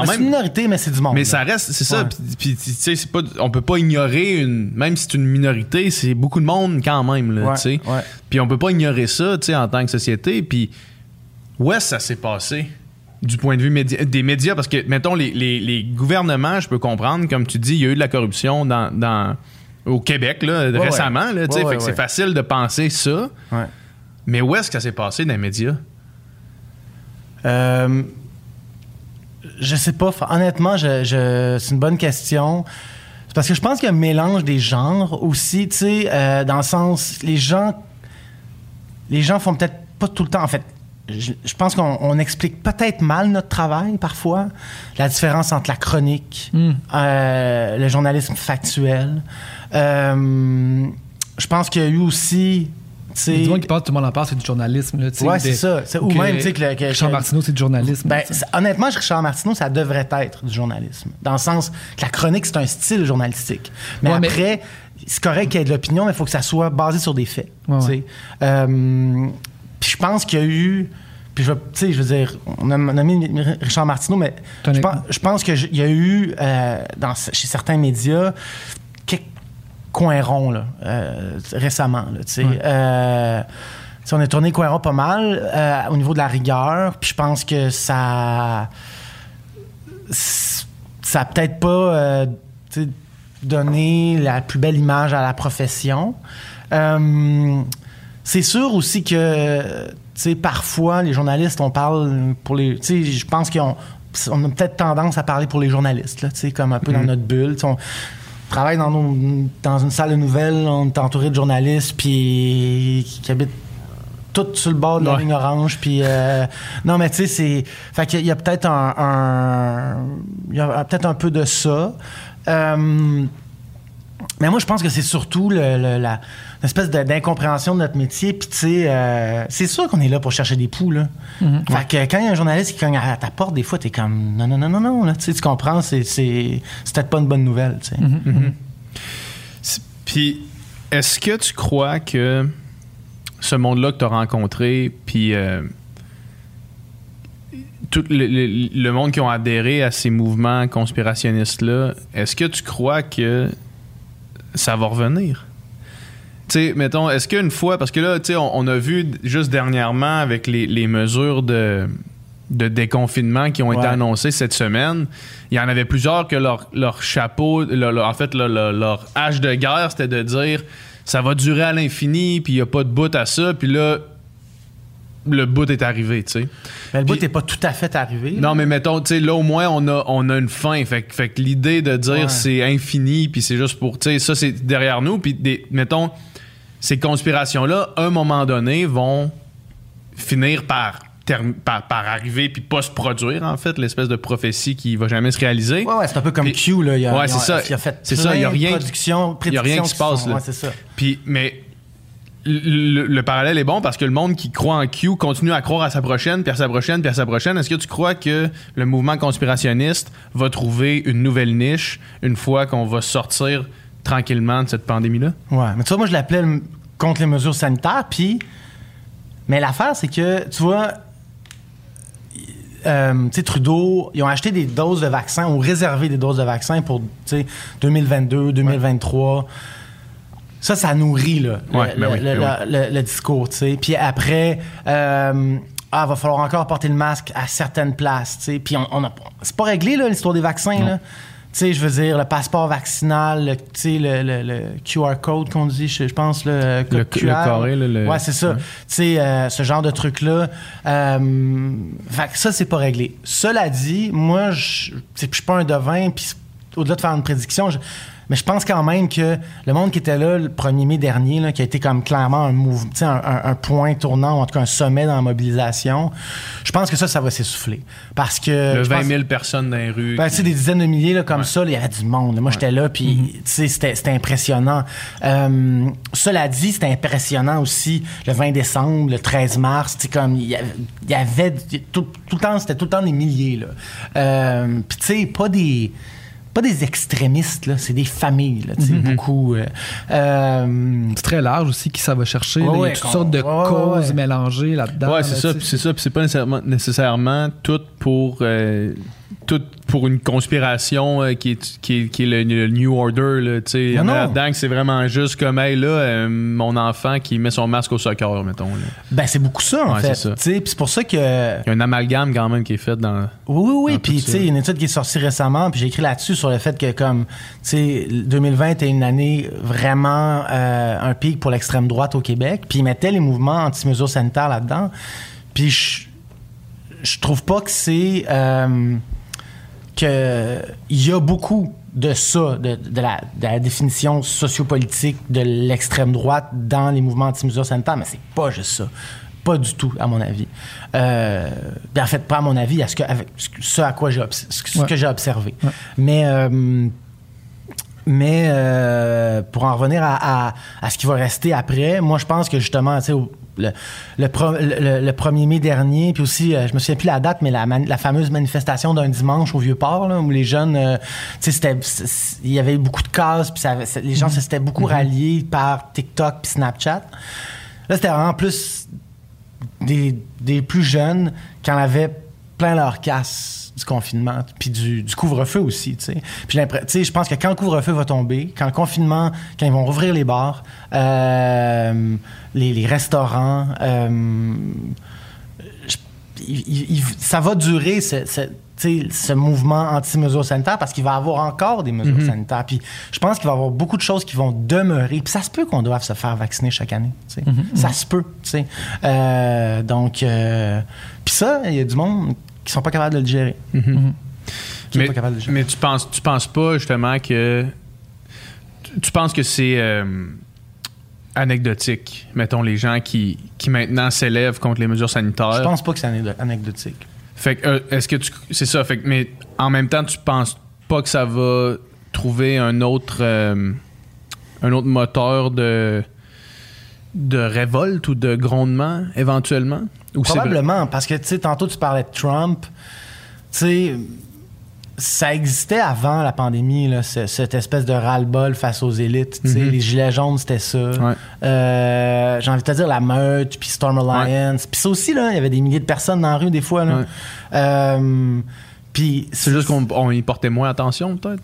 C'est une minorité, mais c'est du monde.
Mais
là.
ça reste, c'est ça.
Ouais.
Puis, puis, tu sais, c'est pas, on peut pas ignorer une, même si c'est une minorité, c'est beaucoup de monde quand même, là,
Ouais,
tu sais? Puis on peut pas ignorer ça, tu sais, en tant que société. Puis où est-ce que ça s'est passé? Du point de vue médi- des médias? Parce que, mettons, les, les- les gouvernements, je peux comprendre, comme tu dis, il y a eu de la corruption dans, dans- au Québec, là,
ouais.
récemment.
Ouais, ouais,
c'est facile de penser ça. Mais où est-ce que ça s'est passé dans les médias?
Euh, je sais pas. Honnêtement, je, je- c'est une bonne question. Parce que je pense qu'il y a un mélange des genres aussi, tu sais, euh, dans le sens, les gens, les gens font peut-être pas tout le temps. En fait, je, je pense qu'on on explique peut-être mal notre travail parfois, la différence entre la chronique,
Mm.
euh, le journalisme factuel. Euh, je pense qu'il y a eu aussi,
Du monde qui parle, tout le monde en parle, c'est du journalisme. Là,
Ouais, c'est ça. Ou
que
même, tu sais, que que-
Richard Martineau, c'est du journalisme.
Ben, honnêtement, Richard Martineau, ça devrait être du journalisme. Dans le sens que la chronique, c'est un style journalistique. Mais
Ouais, mais-
après, c'est correct qu'il y ait de l'opinion, mais il faut que ça soit basé sur des faits.
Ouais.
Euh, puis je pense qu'il y a eu. Puis je, vais- tu sais, je veux dire, on a, mis Richard Martineau, mais je pense, je pense qu'il y a eu, euh, dans, chez certains médias, quelques coins ronds là, euh, récemment. Là.
Ouais.
Euh, on a tourné coin rond pas mal au niveau de la rigueur, puis je pense que ça ça a peut-être pas donné la plus belle image à la profession. C'est sûr aussi que sais, parfois les journalistes on parle pour les tu sais je pense qu'on on a peut-être tendance à parler pour les journalistes là, tu sais comme un peu dans notre bulle, on travaille dans, nos- dans une salle de nouvelles, on est entouré de journalistes puis qui, habitent tout sur le bord de la ligne orange. Puis euh, non, mais tu sais, c'est. Fait qu'il y a- il y a peut-être un, un- il y a peut-être un peu de ça. Euh, mais moi, je pense que c'est surtout le, le- la l'espèce de- d'incompréhension de notre métier. Puis tu sais, euh, c'est sûr qu'on est là pour chercher des poux là. Fait que quand il y a un journaliste qui cogne à ta porte, des fois, t'es comme non, non, non, non, non. Là, tu sais, tu comprends, c'est c'est c'est peut-être pas une bonne nouvelle. Tu sais.
C'est- Puis, est-ce que tu crois que ce monde-là que tu as rencontré, puis euh, tout le, le- le monde qui ont adhéré à ces mouvements conspirationnistes-là, est-ce que tu crois que ça va revenir? Sais, mettons, est-ce qu'une fois, parce que là, tu sais, on, on a vu juste dernièrement avec les, les mesures de, de déconfinement qui ont été annoncées cette semaine, il y en avait plusieurs que leur, leur chapeau, leur- leur- en fait, leur, hache de guerre, c'était de dire ça va durer à l'infini, puis il n'y a pas de bout à ça, puis là, le bout est arrivé, tu sais.
Mais le bout n'est pas tout à fait arrivé.
Non, mais mettons, tu sais, là, au moins, on a, on a une fin. Fait, que- fait que l'idée de dire
Ouais.
c'est infini, puis c'est juste pour. Tu sais, ça, c'est derrière nous. Puis, des- mettons, ces conspirations-là, à un moment donné, vont finir par, par, par arriver, puis pas se produire, en fait, l'espèce de prophétie qui va jamais se réaliser.
Ouais, ouais, c'est un peu comme Q, là. Il a,
Ouais, c'est ça.
Il a fait
C'est ça, il y a rien-
productions,
il y a rien qui se passe,
sont-
là.
Ouais, c'est ça.
Puis, mais le, le parallèle est bon parce que le monde qui croit en Q continue à croire à sa prochaine, puis à sa prochaine, puis à sa prochaine. Est-ce que tu crois que le mouvement conspirationniste va trouver une nouvelle niche une fois qu'on va sortir tranquillement de cette pandémie-là?
Ouais, mais tu vois, moi, je l'appelais contre les mesures sanitaires, puis... Mais l'affaire, c'est que, tu vois, euh, tu sais, Trudeau, ils ont acheté des doses de vaccins, ont réservé des doses de vaccins pour, tu sais, 2022, 2023. Ça, ça nourrit, là, le,
ben oui,
le-
ben
le- le- le discours, tu sais. Puis après... euh, ah, va falloir encore porter le masque à certaines places, tu sais. Puis on, on a, c'est pas réglé, là, l'histoire des vaccins, là. Tu sais, je veux dire, le passeport vaccinal, le, tu sais, le, le- le QR code qu'on dit, je, je pense, le code
Le-
QR.
le carré, le-
Ouais, c'est ça.
ouais.
Tu sais, euh, ce genre de truc-là. Euh, fait que ça, c'est pas réglé. Cela dit, moi, je suis pas un devin, puis au-delà de faire une prédiction, je- mais je pense quand même que le monde qui était là le 1er mai dernier, là, qui a été comme clairement un, mouvement, un, un- un point tournant, ou en tout cas un sommet dans la mobilisation, je pense que ça, ça va s'essouffler. Parce que.
Le
Euh, je
20
pense-
000 personnes dans les rues.
ben, tu sais, des dizaines de milliers là, comme ça, il y avait du monde. Moi, j'étais là, puis tu sais, c'était impressionnant. Euh, cela dit, c'était impressionnant aussi le 20 décembre, le 13 mars. Tu sais, comme il y avait, il y avait tout, tout le temps, c'était tout le temps des milliers. là. Euh, puis tu sais, pas des pas des extrémistes là, c'est des familles là, sais, beaucoup. euh, euh,
C'est très large aussi qui ça va chercher.
Ouais,
là. Il y a toutes
qu'on-
sortes de
ouais,
causes
ouais.
mélangées là-dedans.
Ouais, c'est
là,
ça. C'est ça. puis c'est pas nécessairement, nécessairement tout pour euh, tout pour une conspiration euh, qui, est, qui, est, qui est le, le New Order. Là, sais. Il y en
Non,
a
non.
là-dedans que c'est vraiment juste comme, hey, là, euh, mon enfant qui met son masque au soccer, mettons. là.
ben c'est beaucoup ça en
Ouais,
fait.
c'est
c'est pour ça que
Il y a un amalgame quand même qui est fait dans.
Oui, oui, oui. Puis, tu sais, une étude qui est sortie récemment, puis j'ai écrit là-dessus sur le fait que, comme, tu sais, 2020 est une année vraiment euh, un pic pour l'extrême droite au Québec. Puis, ils mettaient les mouvements anti-mesures sanitaires là-dedans. Puis, je, je trouve pas que c'est. euh, que il y a beaucoup de ça, de, de la, de la définition sociopolitique de l'extrême droite dans les mouvements anti-mesures sanitaires, mais c'est pas juste ça. Pas du tout, à mon avis. Euh, en fait, pas à mon avis, à ce, que, avec ce à quoi j'ai obs- ce que- ce
Ouais.
que j'ai observé.
Ouais.
Mais, euh, mais euh, pour en revenir à, à- à ce qui va rester après, moi, je pense que justement, tu sais, au- le, le, pro- le- le 1er mai dernier, puis aussi, euh, je me souviens plus la date, mais la, fameuse manifestation d'un dimanche au Vieux-Port, là, où les jeunes, euh, tu sais, il y avait beaucoup de cases, puis les gens se s'étaient beaucoup ralliés par TikTok puis Snapchat. Là, c'était vraiment plus des, des plus jeunes qui en avaient plein leur casse du confinement, puis du, du couvre-feu aussi, tu sais. Puis je pense que quand le couvre-feu va tomber, quand le confinement, quand ils vont rouvrir les bars, euh, les, les restaurants, euh, je- il- il- ça va durer ce, ce- mouvement anti-mesures sanitaires parce qu'il va y avoir encore des mesures sanitaires. Puis je pense qu'il va y avoir beaucoup de choses qui vont demeurer. Puis ça se peut qu'on doive se faire vacciner chaque année. sais. Ça se peut. tu sais. Euh, donc, euh, puis ça, il y a du monde qui sont pas capables de le gérer. Qui sont
Mais,
pas capables de le gérer.
mais tu penses, tu penses pas justement que. Tu, tu penses que c'est euh, anecdotique, mettons, les gens qui, qui maintenant s'élèvent contre les mesures sanitaires?
Je pense pas que c'est anecdotique.
Fait que, euh, est-ce que tu. C'est ça, fait que, mais en même temps, tu penses pas que ça va trouver un autre. euh, un autre moteur de. De révolte ou de grondement, éventuellement? Ou
Probablement, parce que, tu sais, tantôt, tu parlais de Trump. Tu sais, ça existait avant la pandémie, là, cette espèce de ras-le-bol face aux élites.
Mhm.
Les gilets jaunes, c'était ça.
Ouais.
Euh, J'ai envie de te dire la meute, puis Storm Alliance. Puis ça aussi, il y avait des milliers de personnes dans la rue, des fois.
Ouais.
Euh, puis
C'est juste qu'on on y portait moins attention, peut-être?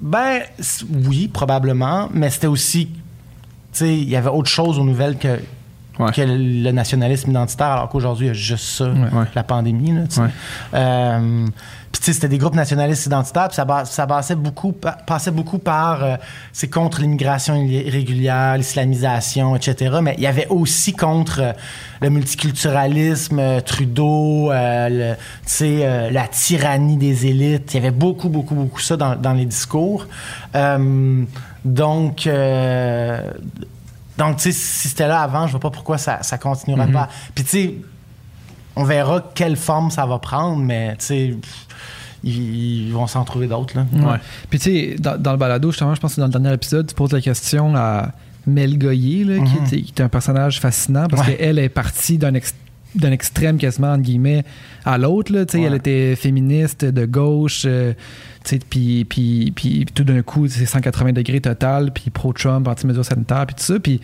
Ben, oui, probablement, mais c'était aussi. Il y avait autre chose aux nouvelles que,
Ouais.
que le, nationalisme identitaire, alors qu'aujourd'hui, il y a juste ça,
Ouais.
la pandémie. Là. Euh, puis, c'était des groupes nationalistes identitaires, puis ça, bas- ça passait beaucoup, pa- passait beaucoup par. euh, c'est contre l'immigration irrégulière, l'islamisation, etc. Mais il y avait aussi contre euh, le multiculturalisme, euh, Trudeau, le- la tyrannie des élites. Il y avait beaucoup, beaucoup, beaucoup ça dans, dans les discours. Donc. euh, donc, tu sais, si c'était là avant, je vois pas pourquoi ça, ça continuerait
Mhm.
pas. Puis, tu sais, on verra quelle forme ça va prendre, mais, tu sais, ils, vont s'en trouver d'autres, là.
Ouais.
Ouais.
Puis tu sais, dans, dans le balado, justement, je pense que dans le dernier épisode, tu poses la question à Mel Goyer, là, qui,
Mhm.
qui est un personnage fascinant parce
Ouais.
qu'elle est partie d'un ex- d'un extrême quasiment, entre guillemets, à l'autre. là. Tu sais,
Ouais.
Elle était féministe, de gauche, euh, puis, puis, puis tout d'un coup, c'est 180 degrés total, puis pro-Trump, anti-mesures sanitaires, puis tout ça. Puis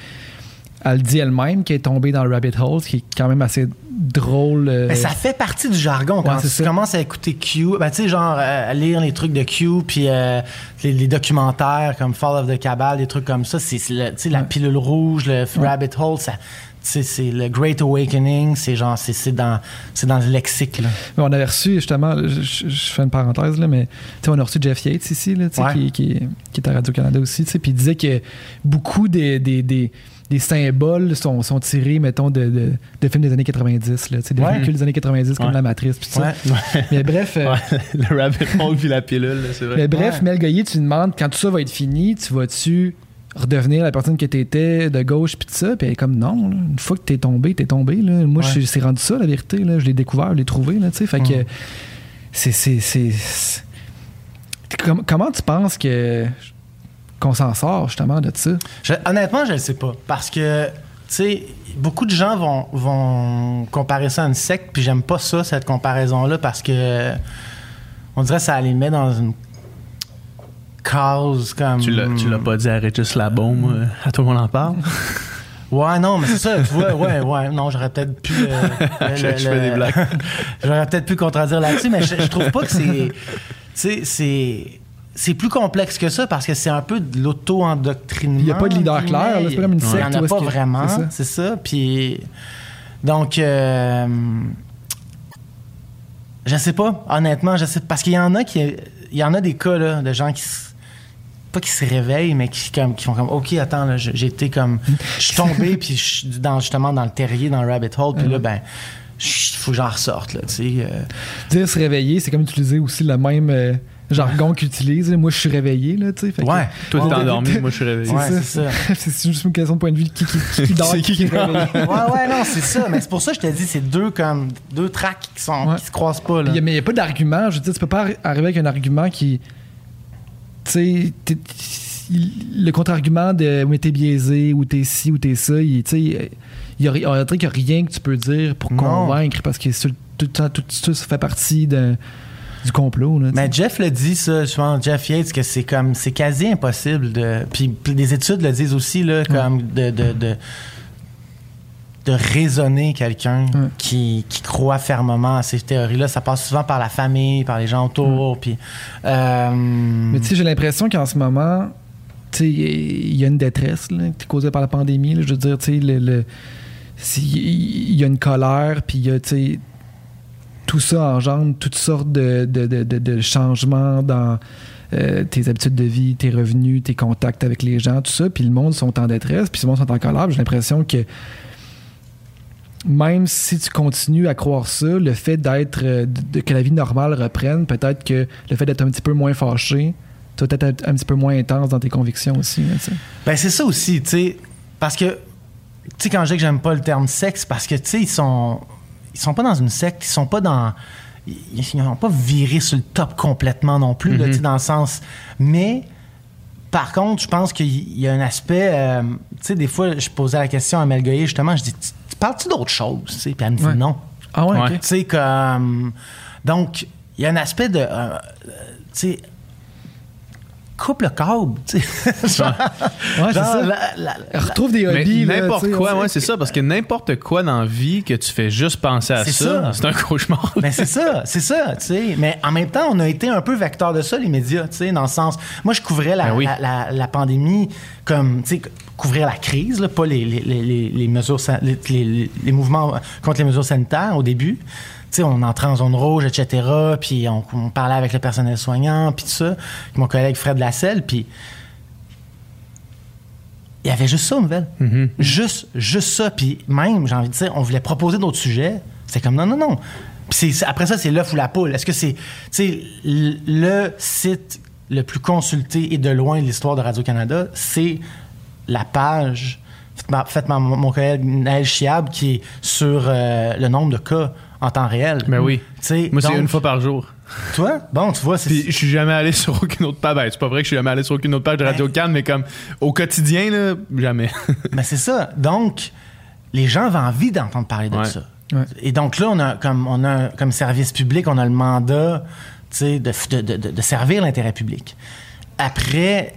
elle dit elle-même qu'elle est tombée dans le rabbit hole, ce qui est quand même assez drôle. euh,
Mais ça fait partie du jargon quand
Ouais,
tu
ça.
commences à écouter Q. Ben, tu sais, genre, euh, à lire les trucs de Q, puis euh, les, les documentaires comme Fall of the Cabal, des trucs comme ça. C'est la pilule rouge, le rabbit hole, ça. C'est le Great Awakening, c'est genre, c'est dans, dans le lexique. Là.
Mais on avait reçu, justement, je, fais une parenthèse, là, mais on a reçu Jeff Yates ici, là,
Ouais.
qui, qui, qui est à Radio-Canada aussi, tu sais, puis il disait que beaucoup des, des, des, des symboles sont, sont tirés, mettons, de, de, de films des années 90, là, des
Ouais.
véhicules des années 90 comme
Ouais.
La Matrice, puis tout ça.
Ouais.
Mais bref, euh,
le rabbit hole puis la pilule, c'est vrai.
mais bref. Mel Goyer, tu demandes, quand tout ça va être fini, tu vas-tu redevenir la personne que tu étais de gauche, puis tout ça, puis elle est comme non, là, une fois que t'es tombé, t'es tombé. Là. Moi,
Ouais.
je- c'est rendu ça, la vérité. Là. Je l'ai découvert, je l'ai trouvé, là, tu sais. Fait que
Mm.
c'est. c'est, c'est, c'est- Com- comment tu penses que qu'on s'en sort justement de ça?
Je- honnêtement, je ne sais pas. Parce que, tu sais, beaucoup de gens vont, vont comparer ça à une secte, puis j'aime pas ça, cette comparaison-là, parce que on dirait que ça les met dans une cause comme.
Tu l'as, tu l'as pas dit arrête juste la bombe, euh, à tout le monde en parle?
Ouais, non, mais c'est ça. Tu vois, ouais, ouais. Non, j'aurais peut-être pu. euh, le-
Je-
le-
je fais des blagues.
j'aurais peut-être pu contredire là-dessus, mais je, je trouve pas que c'est. Tu sais, c'est. C'est plus complexe que ça parce que c'est un peu de l'auto-endoctrinement.
Il n'y a pas de leader clair, c'est pas comme une
Il n'y
secte
en a pas vraiment,
c'est ça.
c'est ça. Puis. Donc. euh, je sais pas, honnêtement, je sais parce qu'il y en a qui. Il y en a des cas là, de gens qui. Pas qui se réveillent, mais qui, comme, qui font comme OK, attends, là, j'ai été comme. Je suis tombé, puis je suis dans, justement dans le terrier, dans le rabbit hole, puis là, ben. Il faut que j'en ressorte, là, tu sais. euh.
Dire se réveiller, c'est comme utiliser aussi le même euh, jargon qu'ils utilisent. Moi, je suis réveillé, là, tu sais. Fait que-
Ouais.
Toi, t'es endormi, moi, je suis réveillé.
Ouais,
c'est
c'est ça.
c'est juste une question de point de vue de qui, qui, qui dort,
C'est qui qui
est
dort?
réveillé.
ouais, ouais, non, c'est ça. Mais c'est pour ça que je te dis, c'est deux comme deux tracks qui sont
Ouais.
qui se croisent pas là.
Il y a- mais il n'y a pas d'argument. Je veux dire, tu peux pas arri- arriver avec un argument qui. Tu sais, le contre-argument de mais t'es biaisé ou t'es ci ou t'es ça, il- tu sais, il y a, n'y a rien que tu peux dire pour
Non.
convaincre parce que tout, tout, tout, tout ça fait partie de- du complot. Là,
Mais. Jeff le dit ça, je pense Jeff Yates que c'est comme c'est quasi impossible de puis, puis des études le disent aussi là comme de, de, de de raisonner quelqu'un
Ouais.
qui, qui croit fermement à ces théories-là. Ça passe souvent par la famille, par les gens autour. Puis, euh,
Mais tu sais, j'ai l'impression qu'en ce moment, il y a une détresse là, qui est causée par la pandémie. là. je veux dire, tu sais, le, le- si- il y a une colère, puis il y a, tout ça engendre toutes sortes de, de, de- de- de changements dans euh, tes habitudes de vie, tes revenus, tes contacts avec les gens, tout ça. Puis le monde sont en détresse, puis le monde sont en colère. J'ai l'impression que même si tu continues à croire ça, le fait d'être euh, de- de- que la vie normale reprenne, peut-être que le fait d'être un petit peu moins fâché, tu vas peut-être être un petit peu moins intense dans tes convictions aussi. là.
Ben, c'est ça aussi, tu sais. Parce que, tu sais, quand je dis que j'aime pas le terme sexe, parce que, tu sais, ils sont. Ils sont pas dans une secte, ils sont pas dans. Ils n'ont pas viré sur le top complètement non plus, sais, dans le sens. Mais. Par contre, je pense qu'il y a un aspect. euh, tu sais, des fois, je posais la question à Mel Goyer, justement, je dis Tu tu parles-tu d'autre chose? Puis elle me dit
Ouais.
non.
Ah ouais,
Ouais.
ok.
Tu sais, comme. Donc, il y a un aspect de. euh, euh, tu sais. Coupe le câble, tu sais. Genre,
Ouais,
genre,
ça.
la- la-
Elle retrouve des hobbies.
n'importe quoi, ouais, c'est ça, parce que n'importe quoi dans la vie que tu fais juste penser à ça,
ça.
c'est un cauchemar.
Mais c'est ça, c'est ça, tu sais. Mais en même temps, on a été un peu vecteur de ça, les médias, tu sais, dans le sens. Moi, je couvrais la,
Ben oui.
la, la- la pandémie comme, tu sais, couvrir la crise, là, pas les, les, les- les- mesures, san- les, les- les mouvements contre les mesures sanitaires au début. On entrait en zone rouge, etc. Puis on, on parlait avec le personnel soignant, puis tout ça. Avec mon collègue Fred Lasselle, puis il y avait juste ça aux nouvelles.
Mm-hmm.
Juste, juste ça. Puis même, j'ai envie de dire, on voulait proposer d'autres sujets. C'est comme non, non, non. Puis après ça, c'est l'œuf ou la poule. Est-ce que c'est tu sais, l- le site le plus consulté et de loin de l'histoire de Radio-Canada? C'est la page faite par- mon collègue Naël Chiab qui est sur euh, le nombre de cas en temps réel.
Ben oui.
Tu sais,
Moi, c'est
donc,
une fois par jour.
Toi? Bon, tu vois, c'est.
Puis je suis jamais allé sur aucune autre page. Ben, c'est pas vrai que je suis jamais allé sur aucune autre page de Radio Cannes, mais comme au quotidien, là, jamais.
Ben c'est ça. Donc, les gens avaient envie d'entendre parler de
Ouais.
ça.
Ouais.
Et donc là, on a comme, on a, comme service public, on a le mandat tu sais, de, de, de, de servir l'intérêt public. Après,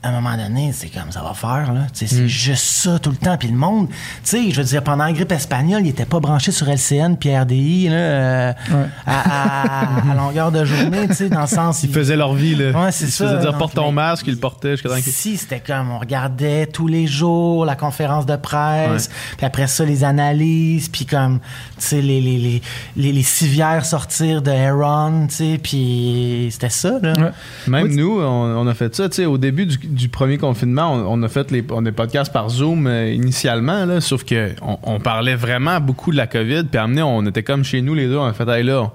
à un moment donné, c'est comme ça va faire, là. C'est juste ça tout le temps. Puis le monde, tu sais, je veux dire, pendant la grippe espagnole, il était pas branché sur LCN puis RDI, là, euh,
Ouais.
à, à- à longueur de journée, tu sais, dans le sens.
Ils faisaient leur vie, là.
Ouais, c'est
Ils
ça,
faisaient dire
donc,
porte ton masque, ils le portaient jusqu'à temps
Ici, c'était comme on regardait tous les jours la conférence de presse, puis après ça, les analyses, puis comme, tu sais, les, les, les, les, les civières sortir de Heron, tu sais, puis c'était ça, là.
Ouais.
Même
Oui,
nous, on, on a fait ça. Tu sais, au début du, du premier confinement, on, a fait les, on des podcasts par Zoom euh, initialement, là, sauf que on, parlait vraiment beaucoup de la COVID. Puis à un moment donné, on était comme chez nous les deux. On a fait, hey, là,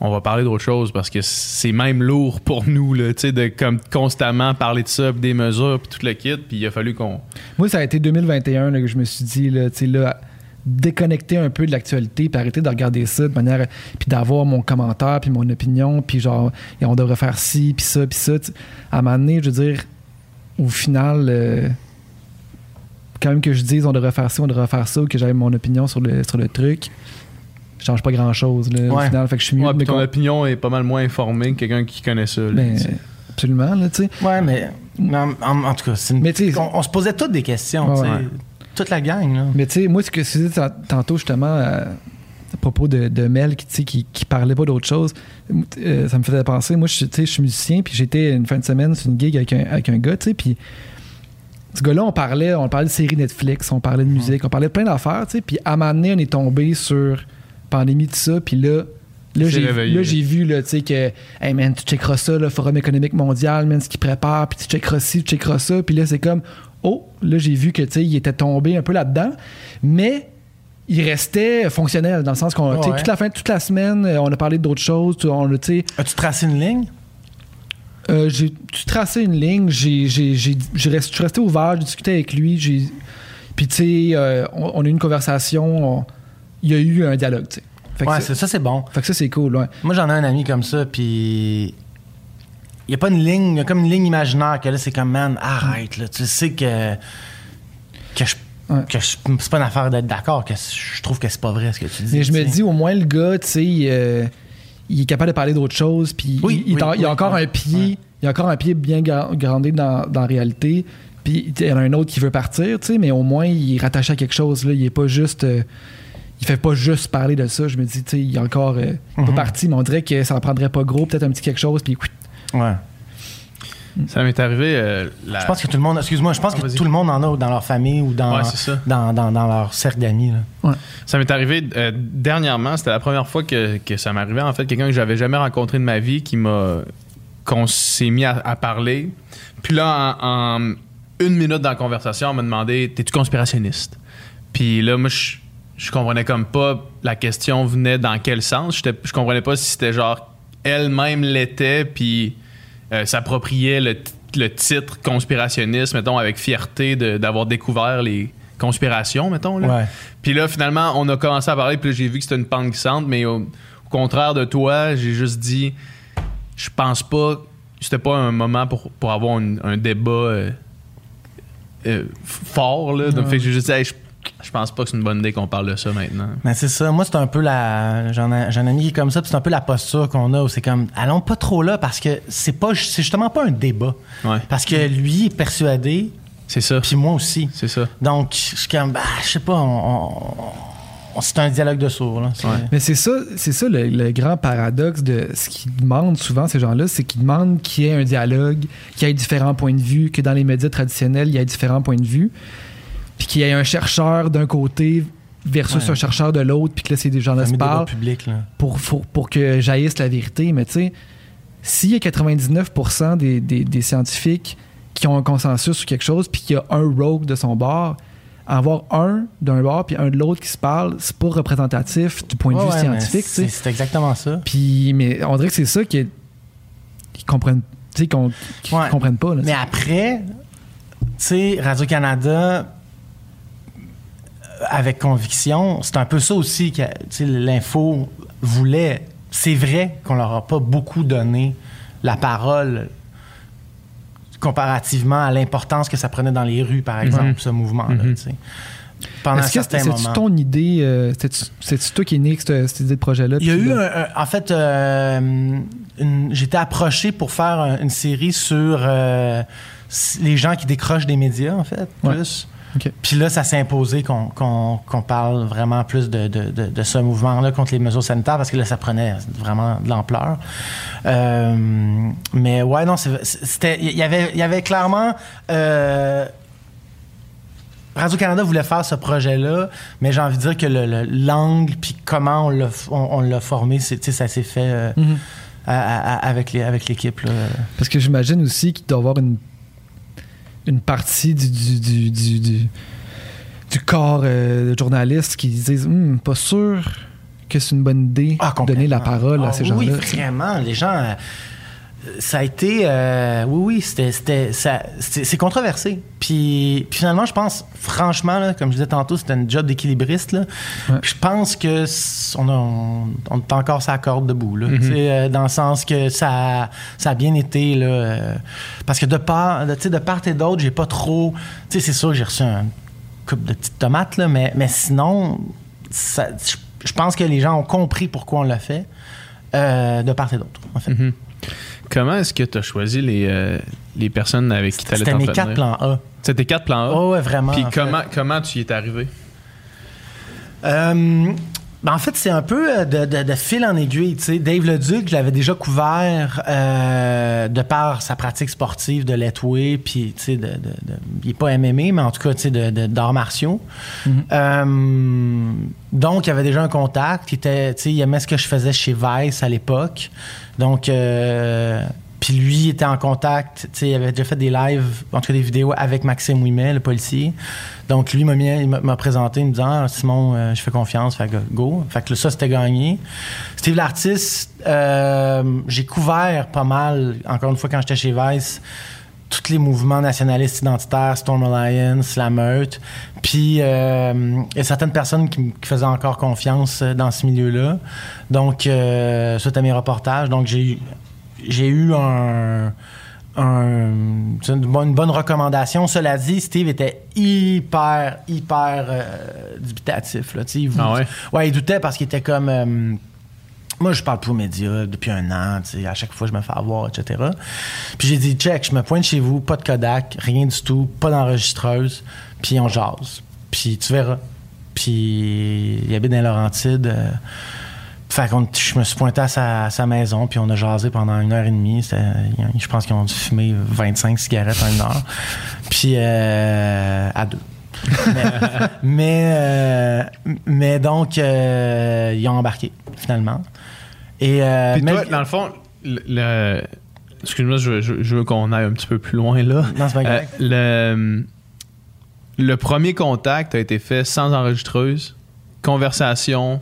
on va parler d'autre chose parce que c'est même lourd pour nous, là, tu sais, de comme constamment parler de ça, des mesures, puis tout le kit. Puis il a fallu qu'on.
Moi, ça a été 2021 là, que je me suis dit, là, tu sais, là, déconnecter un peu de l'actualité, puis arrêter de regarder ça de manière. puis d'avoir mon commentaire, puis mon opinion, puis genre, et on devrait faire ci, puis ça, puis ça. À un moment donné, je veux dire, au final, euh, quand même que je dise on devrait faire ci, on devrait faire ça, ou que j'aille mon opinion sur le, sur le truc, je change pas grand chose, là, au final. Fait que je suis mieux
Ouais,
me
ton opinion est pas mal moins informée que quelqu'un qui connaît ça. là,
Ben, absolument, là, tu sais.
Ouais, mais, mais en, en- en tout cas, c'est une-
Mais
on, on se posait toutes des questions,
Ouais.
Toute la gang, là.
Mais tu sais, moi, ce que tu disais tant- tantôt, justement, à propos de, de Mel qui, qui, qui parlait pas d'autre chose, euh, ça me faisait penser. Moi, je, suis- je musicien, puis j'étais une fin de semaine sur une gig avec un, avec un gars, tu sais, puis ce gars-là, on parlait, on parlait de séries Netflix, on parlait de musique, on parlait de plein d'affaires, tu sais, puis à un moment donné, on est tombé sur pandémie, tout ça, puis là, Là, j'ai, là, j'ai vu, là, tu sais, que, hey man, tu checkeras ça, le Forum économique mondial, man, ce qu'il prépare, puis tu checkeras ci, tu checkeras ça, puis là, c'est comme, oh, là, j'ai vu que, tu sais, il était tombé un peu là-dedans, mais il restait fonctionnel, dans le sens qu'on,
Ouais.
toute la fin, toute la semaine, euh, on a parlé d'autres choses, on
As-tu tracé une ligne?
euh, j'ai tu tracé une ligne, j'ai, j'ai, j'ai, je suis resté ouvert, j'ai discuté avec lui, j'ai, puis tu sais, euh, on, on a eu une conversation, on- il y a eu un dialogue, tu sais. Fait que
Ouais,
c'est-
ça, c'est bon.
fait que ça, c'est cool, ouais.
Moi, j'en ai un ami comme ça, puis il n'y a pas une ligne, il y a comme une ligne imaginaire que là, c'est comme, man, arrête, là. Tu sais que. que je.
Ouais.
que c'est pas une affaire d'être d'accord, que je trouve que c'est pas vrai ce que tu dis.
Mais je me dis, au moins, le gars, tu sais, euh, il est capable de parler d'autre chose, puis
Oui,
il,
oui,
a encore un pied, il a encore un pied bien gra- grandé dans, dans la réalité, puis il y en a un autre qui veut partir, tu sais, mais au moins, il est rattaché à quelque chose, là, il est pas juste... euh, il fait pas juste parler de ça, je me dis, tu sais, il est encore euh, pas
Mhm.
parti, mais on dirait que ça en prendrait pas gros, peut-être un petit quelque chose, puis
Ouais.
Ça m'est arrivé. euh, la-
Je pense que tout le monde, excuse-moi, je pense
Ah,
que tout le monde en a dans leur famille ou dans,
Ouais,
dans, dans, dans leur cercle d'amis.
Ça m'est arrivé euh, dernièrement, c'était la première fois que, que ça m'arrivait. En fait, quelqu'un que j'avais jamais rencontré de ma vie qui m'a. qu'on s'est mis à, à parler. Puis là, en, en une minute dans la conversation, on m'a demandé T'es-tu conspirationniste? Puis là, moi, je, je comprenais comme pas la question venait dans quel sens? J'étais- Je comprenais pas si c'était genre elle-même l'était, puis euh, s'appropriait le, titre conspirationniste, mettons, avec fierté d'avoir découvert les conspirations, mettons. Là.
Ouais.
Puis là, finalement, on a commencé à parler, puis j'ai vu que c'était une pente glissante, mais au, au contraire de toi, j'ai juste dit, je pense pas, c'était pas un moment pour, pour avoir un, un débat euh, euh, fort, là. Donc, fait que j'ai juste dit, Hey, je, je pense pas que c'est une bonne idée qu'on parle de ça maintenant.
Mais c'est ça. Moi, c'est un peu la. J'en ai, j'ai un ami qui est comme ça, puis c'est un peu la posture qu'on a où c'est comme. Allons pas trop là parce que c'est pas, c'est justement pas un débat.
Ouais.
Parce que lui est persuadé,
C'est ça.
puis moi aussi.
C'est ça.
Donc, je suis comme, bah, je sais pas, on, on- on- c'est un dialogue de sourds. Là. C'est-
Ouais.
Mais c'est ça, c'est ça le, le grand paradoxe de ce qu'ils demandent souvent, ces gens-là, c'est qu'ils demandent qu'il y ait un dialogue, qu'il y ait différents points de vue, que dans les médias traditionnels, il y ait différents points de vue, puis qu'il y ait un chercheur d'un côté versus
Ouais.
un chercheur de l'autre, puis que là, c'est des gens-là se parlent
public. Là.
pour, pour, pour que jaillisse la vérité. Mais tu sais, s'il y a 99% des, des, des scientifiques qui ont un consensus sur quelque chose, puis qu'il y a un rogue de son bord, avoir un d'un bord puis un de l'autre qui se parle, c'est pas représentatif du point de
Ouais,
vue
ouais,
scientifique.
C'est, exactement ça.
Puis, mais on dirait que c'est ça qu'ils qu'ils comprennent, qu'ils
Ouais.
comprennent pas. Là,
Mais après, tu sais, Radio-Canada, avec conviction, c'est un peu ça aussi que l'info voulait. C'est vrai qu'on leur a pas beaucoup donné la parole comparativement à l'importance que ça prenait dans les rues, par exemple, ce mouvement-là.
Mhm.
pendant
Est-ce que c'était ton idée? euh, C'est-tu toi qui est né avec cette, cette idée de projet-là?
Il y a eu, un- un- en fait, euh, j'étais approché pour faire un- une série sur euh, les gens qui décrochent des médias, en fait, plus.
Ok.
Puis là, ça s'est imposé qu'on parle vraiment plus de, de- de- de ce mouvement-là contre les mesures sanitaires parce que là, ça prenait vraiment de l'ampleur. Euh, mais ouais, non, c'était, il y avait, il y avait clairement. euh, Radio-Canada voulait faire ce projet-là, mais j'ai envie de dire que le- le- l'angle puis comment on l'a, on, formé, ça s'est fait euh,
Mhm.
à- à- avec, l'équipe.
Parce que j'imagine aussi qu'il doit y avoir une, une partie du, du, du, du, du- du corps euh, de journalistes qui disent Hum, pas sûr que c'est une bonne idée
Ah,
de donner la parole à
Ah,
ces gens-là.
Oui, vraiment. Les gens. Ça a été. euh, oui, oui, c'était. c'était- ça- c'est c'est controversé. Puis, puis finalement, je pense, franchement, là, comme je disais tantôt, c'était un job d'équilibriste. là.
Ouais.
Puis Je pense que on, a, on, on est encore sa corde debout. Là,
Mm-hmm.
Euh, dans le sens que ça, ça a bien été. Là, euh, parce que de part, de, tu sais, de part et d'autre, j'ai pas trop. Tu sais, c'est sûr que j'ai reçu un coupe de petites tomates, là, mais, mais sinon, ça- je pense que les gens ont compris pourquoi on l'a fait. de part et d'autre, en fait.
Mhm. Comment est-ce que tu as choisi les, euh, les personnes avec qui tu allais
C'était mes quatre plans A.
C'était quatre plans A?
Oh, ouais, vraiment.
Puis
fait.
comment, comment tu y es arrivé?
Euh, ben, en fait, c'est un peu euh, de, de- de fil en aiguille. Dave Leduc, je l'avais déjà couvert euh, de par sa pratique sportive de letway, puis de, il n'est pas MMA, mais en tout cas, d'arts martiaux. Euh, donc, il y avait déjà un contact. Il, était, aimait ce que je faisais chez Vice à l'époque. Donc, euh, puis lui était en contact. tu sais, Il avait déjà fait des lives, en tout cas des vidéos avec Maxime Ouimet, le policier. Donc, lui m'a, mis- m'a- présenté, il me disant ah, Simon, euh, je fais confiance, fait go. Fait que ça, c'était gagné. Steve l'artiste, euh, j'ai couvert pas mal, encore une fois, quand j'étais chez Vice, tous les mouvements nationalistes identitaires, Storm Alliance, la meute. Puis, euh, il y a certaines personnes qui, faisaient encore confiance dans ce milieu-là. Donc, euh, suite mes reportages, donc j'ai eu, j'ai eu un, une, bonne, une bonne recommandation. Cela dit, Steve était hyper, hyper euh, dubitatif. Là, il
Ah ouais?
Ouais, il doutait parce qu'il était comme. euh, moi, je parle plus aux médias depuis un an. À chaque fois, je me fais avoir, etc. Puis j'ai dit, check, je me pointe chez vous, pas de Kodak, rien du tout, pas d'enregistreuse, puis on jase. Puis tu verras. Puis il habite dans Laurentides. euh, fait qu'on je me suis pointé à sa, à sa maison, puis on a jasé pendant une heure et demie. Je pense qu'ils ont dû fumer 25 cigarettes en une heure. Puis euh, à deux. mais, mais, euh, mais donc, euh, ils ont embarqué, finalement. Et,
Puis
mais-
toi, dans le fond, le, le- excuse-moi, je, je- je veux qu'on aille un petit peu plus loin là.
Non, c'est pas
le, le premier contact a été fait sans enregistreuse, conversation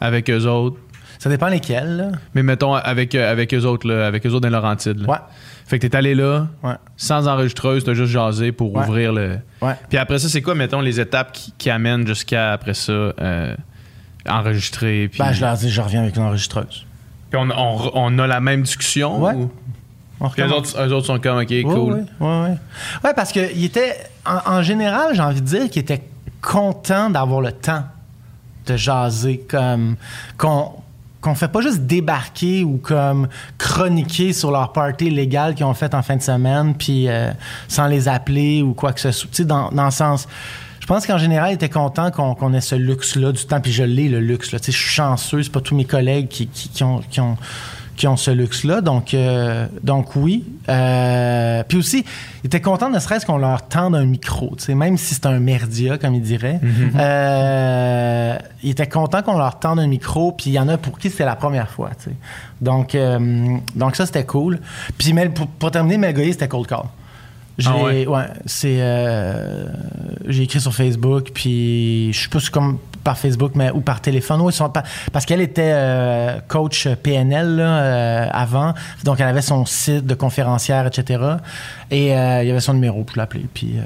avec eux autres,
ça dépend lesquels. Là.
mais mettons avec, euh, avec eux autres, là, avec eux autres dans Laurentides. là.
Ouais,
Fait que t'es allé là,
ouais,
sans enregistreuse, t'as juste jasé pour
Ouais.
ouvrir le.
ouais.
Puis après ça, c'est quoi, mettons, les étapes qui, qui amènent jusqu'à après ça euh, enregistrer? Puis,
Ben, je leur dis, je reviens avec une enregistreuse.
puis on, on- on a la même discussion?
Ouais.
ou- Puis eux autres, eux autres sont comme, OK, cool.
Oui. Ouais, parce que il était, en, en général, j'ai envie de dire qu'il était content d'avoir le temps de jaser, comme qu'on qu'on fait pas juste débarquer ou comme chroniquer sur leur party légal qu'ils ont fait en fin de semaine, puis euh, sans les appeler ou quoi que ce soit. Tu sais, dans, dans le sens. Je pense qu'en général, ils étaient contents qu'on ait ce luxe-là du temps, puis je l'ai, le luxe. Là. Tu sais, je suis chanceux, c'est pas tous mes collègues qui, qui ont qui ont ce luxe-là. Donc, euh, donc oui. Euh, puis aussi, ils étaient contents ne serait-ce qu'on leur tende un micro, même si c'est un merdia, comme ils diraient. Euh, ils étaient contents qu'on leur tende un micro, puis il y en a pour qui c'était la première fois, tu sais. Donc, euh, donc ça, c'était cool. Puis pour, pour terminer, Melgoïs, c'était cold call. J'ai,
Ah ouais?
ouais, c'est, euh, j'ai écrit sur Facebook, puis je sais pas comme par Facebook mais, ou par téléphone. Oui, son- pa- parce qu'elle était euh, coach PNL là, euh, avant, donc elle avait son site de conférencière, etc. Et euh, il y avait son numéro pour l'appeler. Puis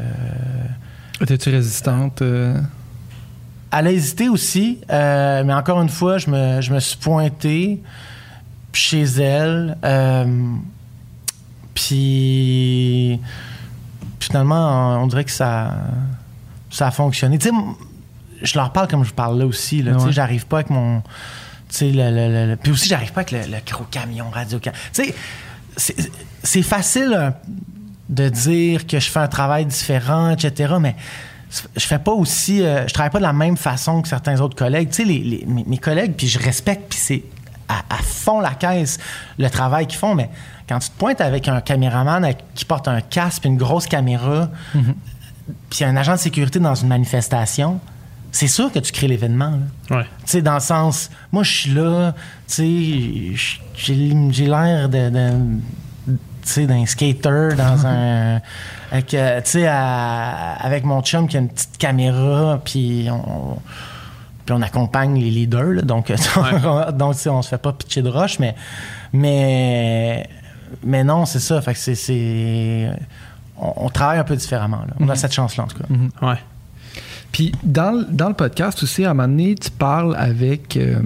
Étais-tu résistante?
elle a hésité aussi, mais encore une fois, je me, je me suis pointé chez elle. puis finalement, on, dirait que ça. ça a fonctionné. Tu sais, je leur parle comme je parle là aussi. Là, Tu sais,
Ouais.
j'arrive pas avec mon. Tu sais, le, le- Puis aussi, j'arrive pas avec le, gros camion radio. C'est- facile euh, de dire que je fais un travail différent, etc. Mais je fais pas aussi. euh, je travaille pas de la même façon que certains autres collègues. Tu sais, les, les- mes, collègues, puis je respecte, puis c'est à, à fond la caisse le travail qu'ils font. Mais quand tu te pointes avec un caméraman avec- qui porte un casque, puis une grosse caméra, puis un agent de sécurité dans une manifestation, c'est sûr que tu crées l'événement. là.
Ouais.
Tu sais, dans le sens, moi, je suis là, tu sais, j'ai l'air de, de- tu sais, d'un skater dans un. Avec, euh, tu sais, à- avec mon chum qui a une petite caméra, puis on. Puis on accompagne les leaders, là, donc, donc tu sais, on se fait pas pitcher de roche, mais, mais, mais non, c'est ça. Fait que c'est-. On, on travaille un peu différemment. là. On a cette chance-là, en tout cas.
Ouais.
Puis dans, le- dans le podcast aussi, à un moment donné, tu parles avec euh,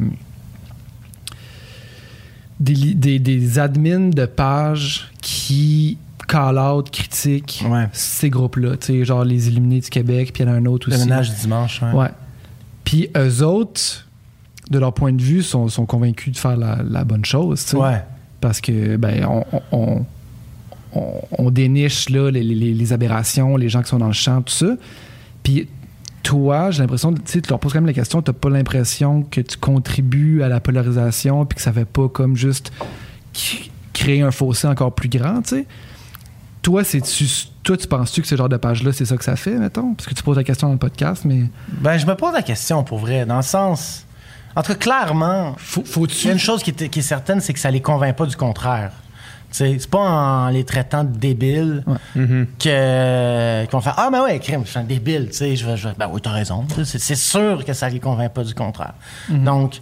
des, des, des admins de pages qui call out, critiquent
Ouais.
ces groupes-là. Tu sais, genre les Illuminés du Québec, puis il y en a un autre
Le
aussi.
ménage du dimanche, ouais.
Ouais. Puis eux autres, de leur point de vue, sont, sont convaincus de faire la, la bonne chose. tu sais.
Ouais.
Parce que, ben, on, on- on déniche là, les, les- les aberrations, les gens qui sont dans le champ, tout ça. Puis toi, j'ai l'impression, tu sais, tu leur poses quand même la question, t'as pas l'impression que tu contribues à la polarisation, puis que ça fait pas comme juste créer un fossé encore plus grand, tu sais? Toi, c'est-tu, toi, tu penses-tu que ce genre de page-là, c'est ça que ça fait, mettons? Parce que tu poses la question dans le podcast, mais
Ben, je me pose la question pour vrai, dans le sens. En tout cas, clairement,
faut,
il
faut-tu...
y a une chose qui est, qui est certaine, c'est que ça les convainc pas du contraire. C'est pas en les traitant de débiles
Mhm.
que qu'ils vont faire Ah, ben ouais, crime, je suis un débile. Tu sais, je ben oui, t'as raison. C'est c'est sûr que ça les convainc pas du contraire. Donc,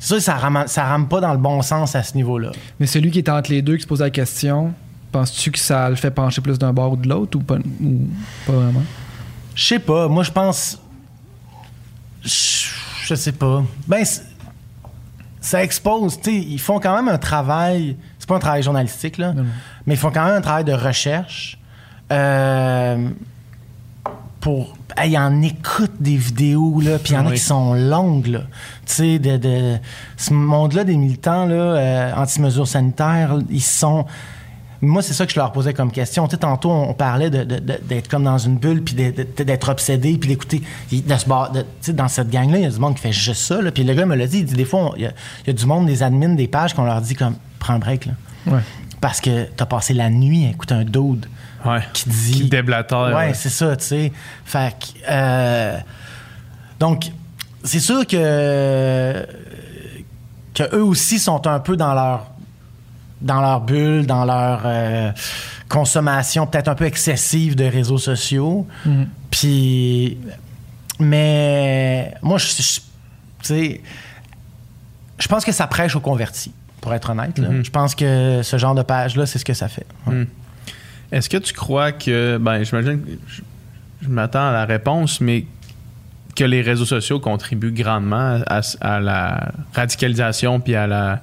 c'est sûr que ça rame, ça rame pas dans le bon sens à ce niveau-là.
Mais celui qui est entre les deux, qui se pose la question, penses-tu que ça le fait pencher plus d'un bord ou de l'autre ou pas, ou pas vraiment?
Je sais pas. Moi, je pense. Je sais pas. Ben, ça expose. Tu sais, ils font quand même un travail. C'est pas un travail journalistique, là.
Non, non.
Mais ils font quand même un travail de recherche. Euh, pour. Hey, ils en écoutent des vidéos, là. Puis il y en a
Oui.
qui sont longues, là. Tu sais, de, de- ce monde-là, des militants, là, euh, anti-mesures sanitaires, ils sont. Moi, c'est ça que je leur posais comme question. Tu sais, tantôt, on parlait de- d'être comme dans une bulle, puis d'être obsédé, puis d'écouter. De bar- dans cette gang-là, il y a du monde qui fait juste ça. là. Puis le gars me l'a dit, il dit des fois, il y, y a du monde, des admins, des pages, qu'on leur dit comme, prends un break, là.
Ouais.
Parce que t'as passé la nuit à écouter un dude
Ouais.
qui dit.
Qui déblatère.
Ouais, c'est ça, tu sais. Fait que, euh, donc, c'est sûr que, que eux aussi sont un peu dans leur, dans leur bulle, dans leur euh, consommation peut-être un peu excessive de réseaux sociaux.
Mhm.
Puis, mais moi, je, je- tu sais, je pense que ça prêche aux convertis, pour être honnête. là.
Mhm.
Je pense que ce genre de page-là, c'est ce que ça fait. Ouais.
Mm. Est-ce que tu crois que. Ben, j'imagine. que Je, je m'attends à la réponse, mais que les réseaux sociaux contribuent grandement à, à la radicalisation puis à la,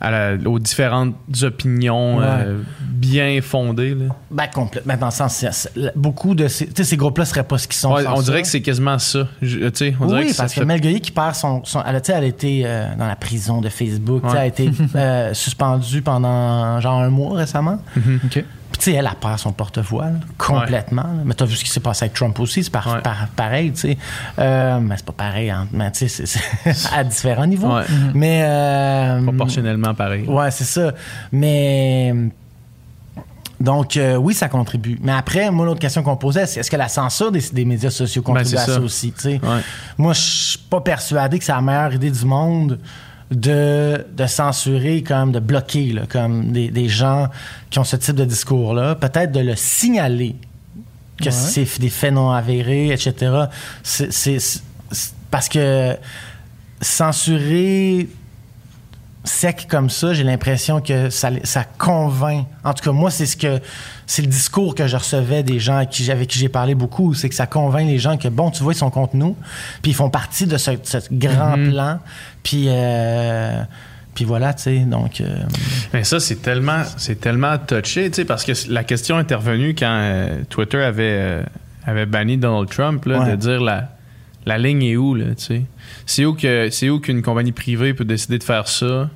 à la- aux différentes opinions
Ouais.
euh, bien fondées. là.
Ben, complètement. Dans le sens, c'est- c'est- beaucoup de ces, groupes-là seraient pas ce qu'ils sont.
Ouais, on dirait
ça.
que c'est quasiment ça. Je- tu sais, on dirait
Oui,
que ça
parce que
fait-
Mel Gueuley qui perd son. son elle, a, elle été euh, dans la prison de Facebook.
Ouais.
Elle a été euh, suspendue pendant genre un mois récemment. Puis, tu sais, elle a perdu son porte-voix, là, complètement. là. Mais tu as vu ce qui s'est passé avec Trump aussi, c'est par-
Ouais.
par- pareil, tu sais. Euh, mais c'est pas pareil, hein, mais tu sais, c'est- à différents niveaux.
Ouais.
Mais. euh,
proportionnellement pareil.
Ouais, c'est ça. Mais. Donc, euh, oui, ça contribue. Mais après, moi, l'autre question qu'on posait, c'est est-ce que la censure des, des médias sociaux contribue
Ben, c'est
à ça.
ça.
aussi? Moi, je suis pas persuadé que c'est la meilleure idée du monde de, de censurer, comme de bloquer, là, comme des, des gens qui ont ce type de discours-là. Peut-être de le signaler que
Ouais.
c'est des faits non avérés, etc. C'est- parce que censurer sec comme ça, j'ai l'impression que ça, ça convainc. En tout cas, moi, c'est ce que c'est le discours que je recevais des gens avec qui, j'ai parlé beaucoup, c'est que ça convainc les gens que bon, tu vois, ils sont contre nous, puis ils font partie de ce, ce grand
Mhm.
plan, puis euh, puis voilà, tu sais, donc euh,
Mais ça, c'est tellement, c'est tellement touché, tu sais, parce que la question est intervenue quand euh, Twitter avait, avait banni Donald Trump là,
Ouais.
de dire la, la ligne est où, là, tu sais? C'est où que c'est où qu'une compagnie privée peut décider de faire ça?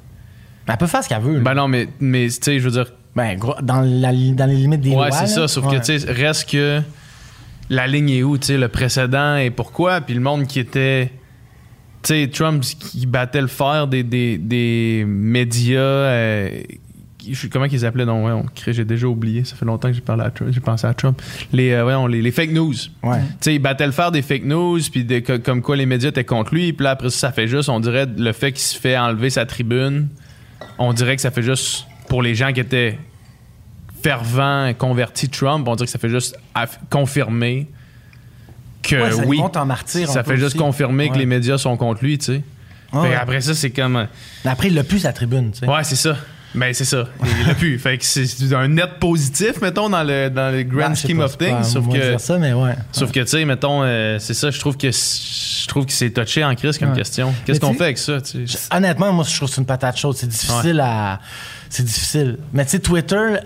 Elle peut faire ce qu'elle veut. là.
Ben non, mais, mais tu sais, je veux dire,
Ben, gros, dans, la, dans les limites des lois.
ouais, c'est ça. Sauf
Ouais.
que, tu sais, reste que la ligne est où, tu sais, le précédent et pourquoi, puis le monde qui était. Tu sais, Trump qui battait le fer des, des, des médias. euh, comment qu'ils appelaient Non, ouais, on, j'ai déjà oublié. Ça fait longtemps que j'ai parlé à Trump. J'ai pensé à Trump. Les, euh, voyons, les, les fake news.
Ouais.
Tu sais, il battait le fer des fake news, puis de- comme quoi les médias étaient contre lui. Puis là, après ça, ça fait juste, on dirait, le fait qu'il se fait enlever sa tribune, on dirait que ça fait juste, pour les gens qui étaient fervents, convertis Trump, on dirait que ça fait juste confirmer que
Ouais, ça
oui,
monte en martyr.
ça fait juste
aussi.
confirmer que
Ouais.
les médias sont contre lui, tu sais.
Ouais, ouais.
Après ça, c'est comme... euh,
Mais après, il l'a plus sa tribune, tu sais.
Ouais, c'est ça. Ben, c'est ça. Il l'a plus. Fait que c'est un net positif, mettons, dans le, dans le grand
Ben,
scheme
pas,
of things. Sauf que...
ça, mais ouais.
Sauf que, tu sais, mettons, euh, c'est ça, je trouve que je trouve que c'est touché en crise comme
Ouais.
question.
Mais
Qu'est-ce qu'on fait avec ça, tu sais?
Honnêtement, moi, je trouve que c'est une patate chaude. C'est difficile à. C'est difficile. Mais tu sais, Twitter, euh,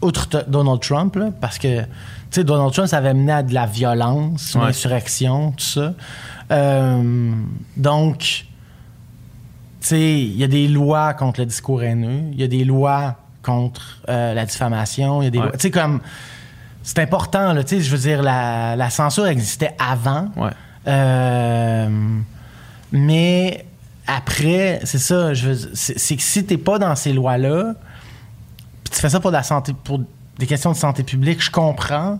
outre Donald Trump, là, parce que, tu sais, Donald Trump, ça avait mené à de la violence, une insurrection, tout ça. Euh, donc, il y a des lois contre le discours haineux, il y a des lois contre euh, la diffamation, il y a des
Ouais.
lois. Tu sais, comme. C'est important, là, tu sais, je veux dire, la, la censure existait avant.
Ouais.
Euh, mais après, c'est ça, je veux- c'est que si t'es pas dans ces lois-là, puis tu fais ça pour la santé, pour des questions de santé publique, je comprends.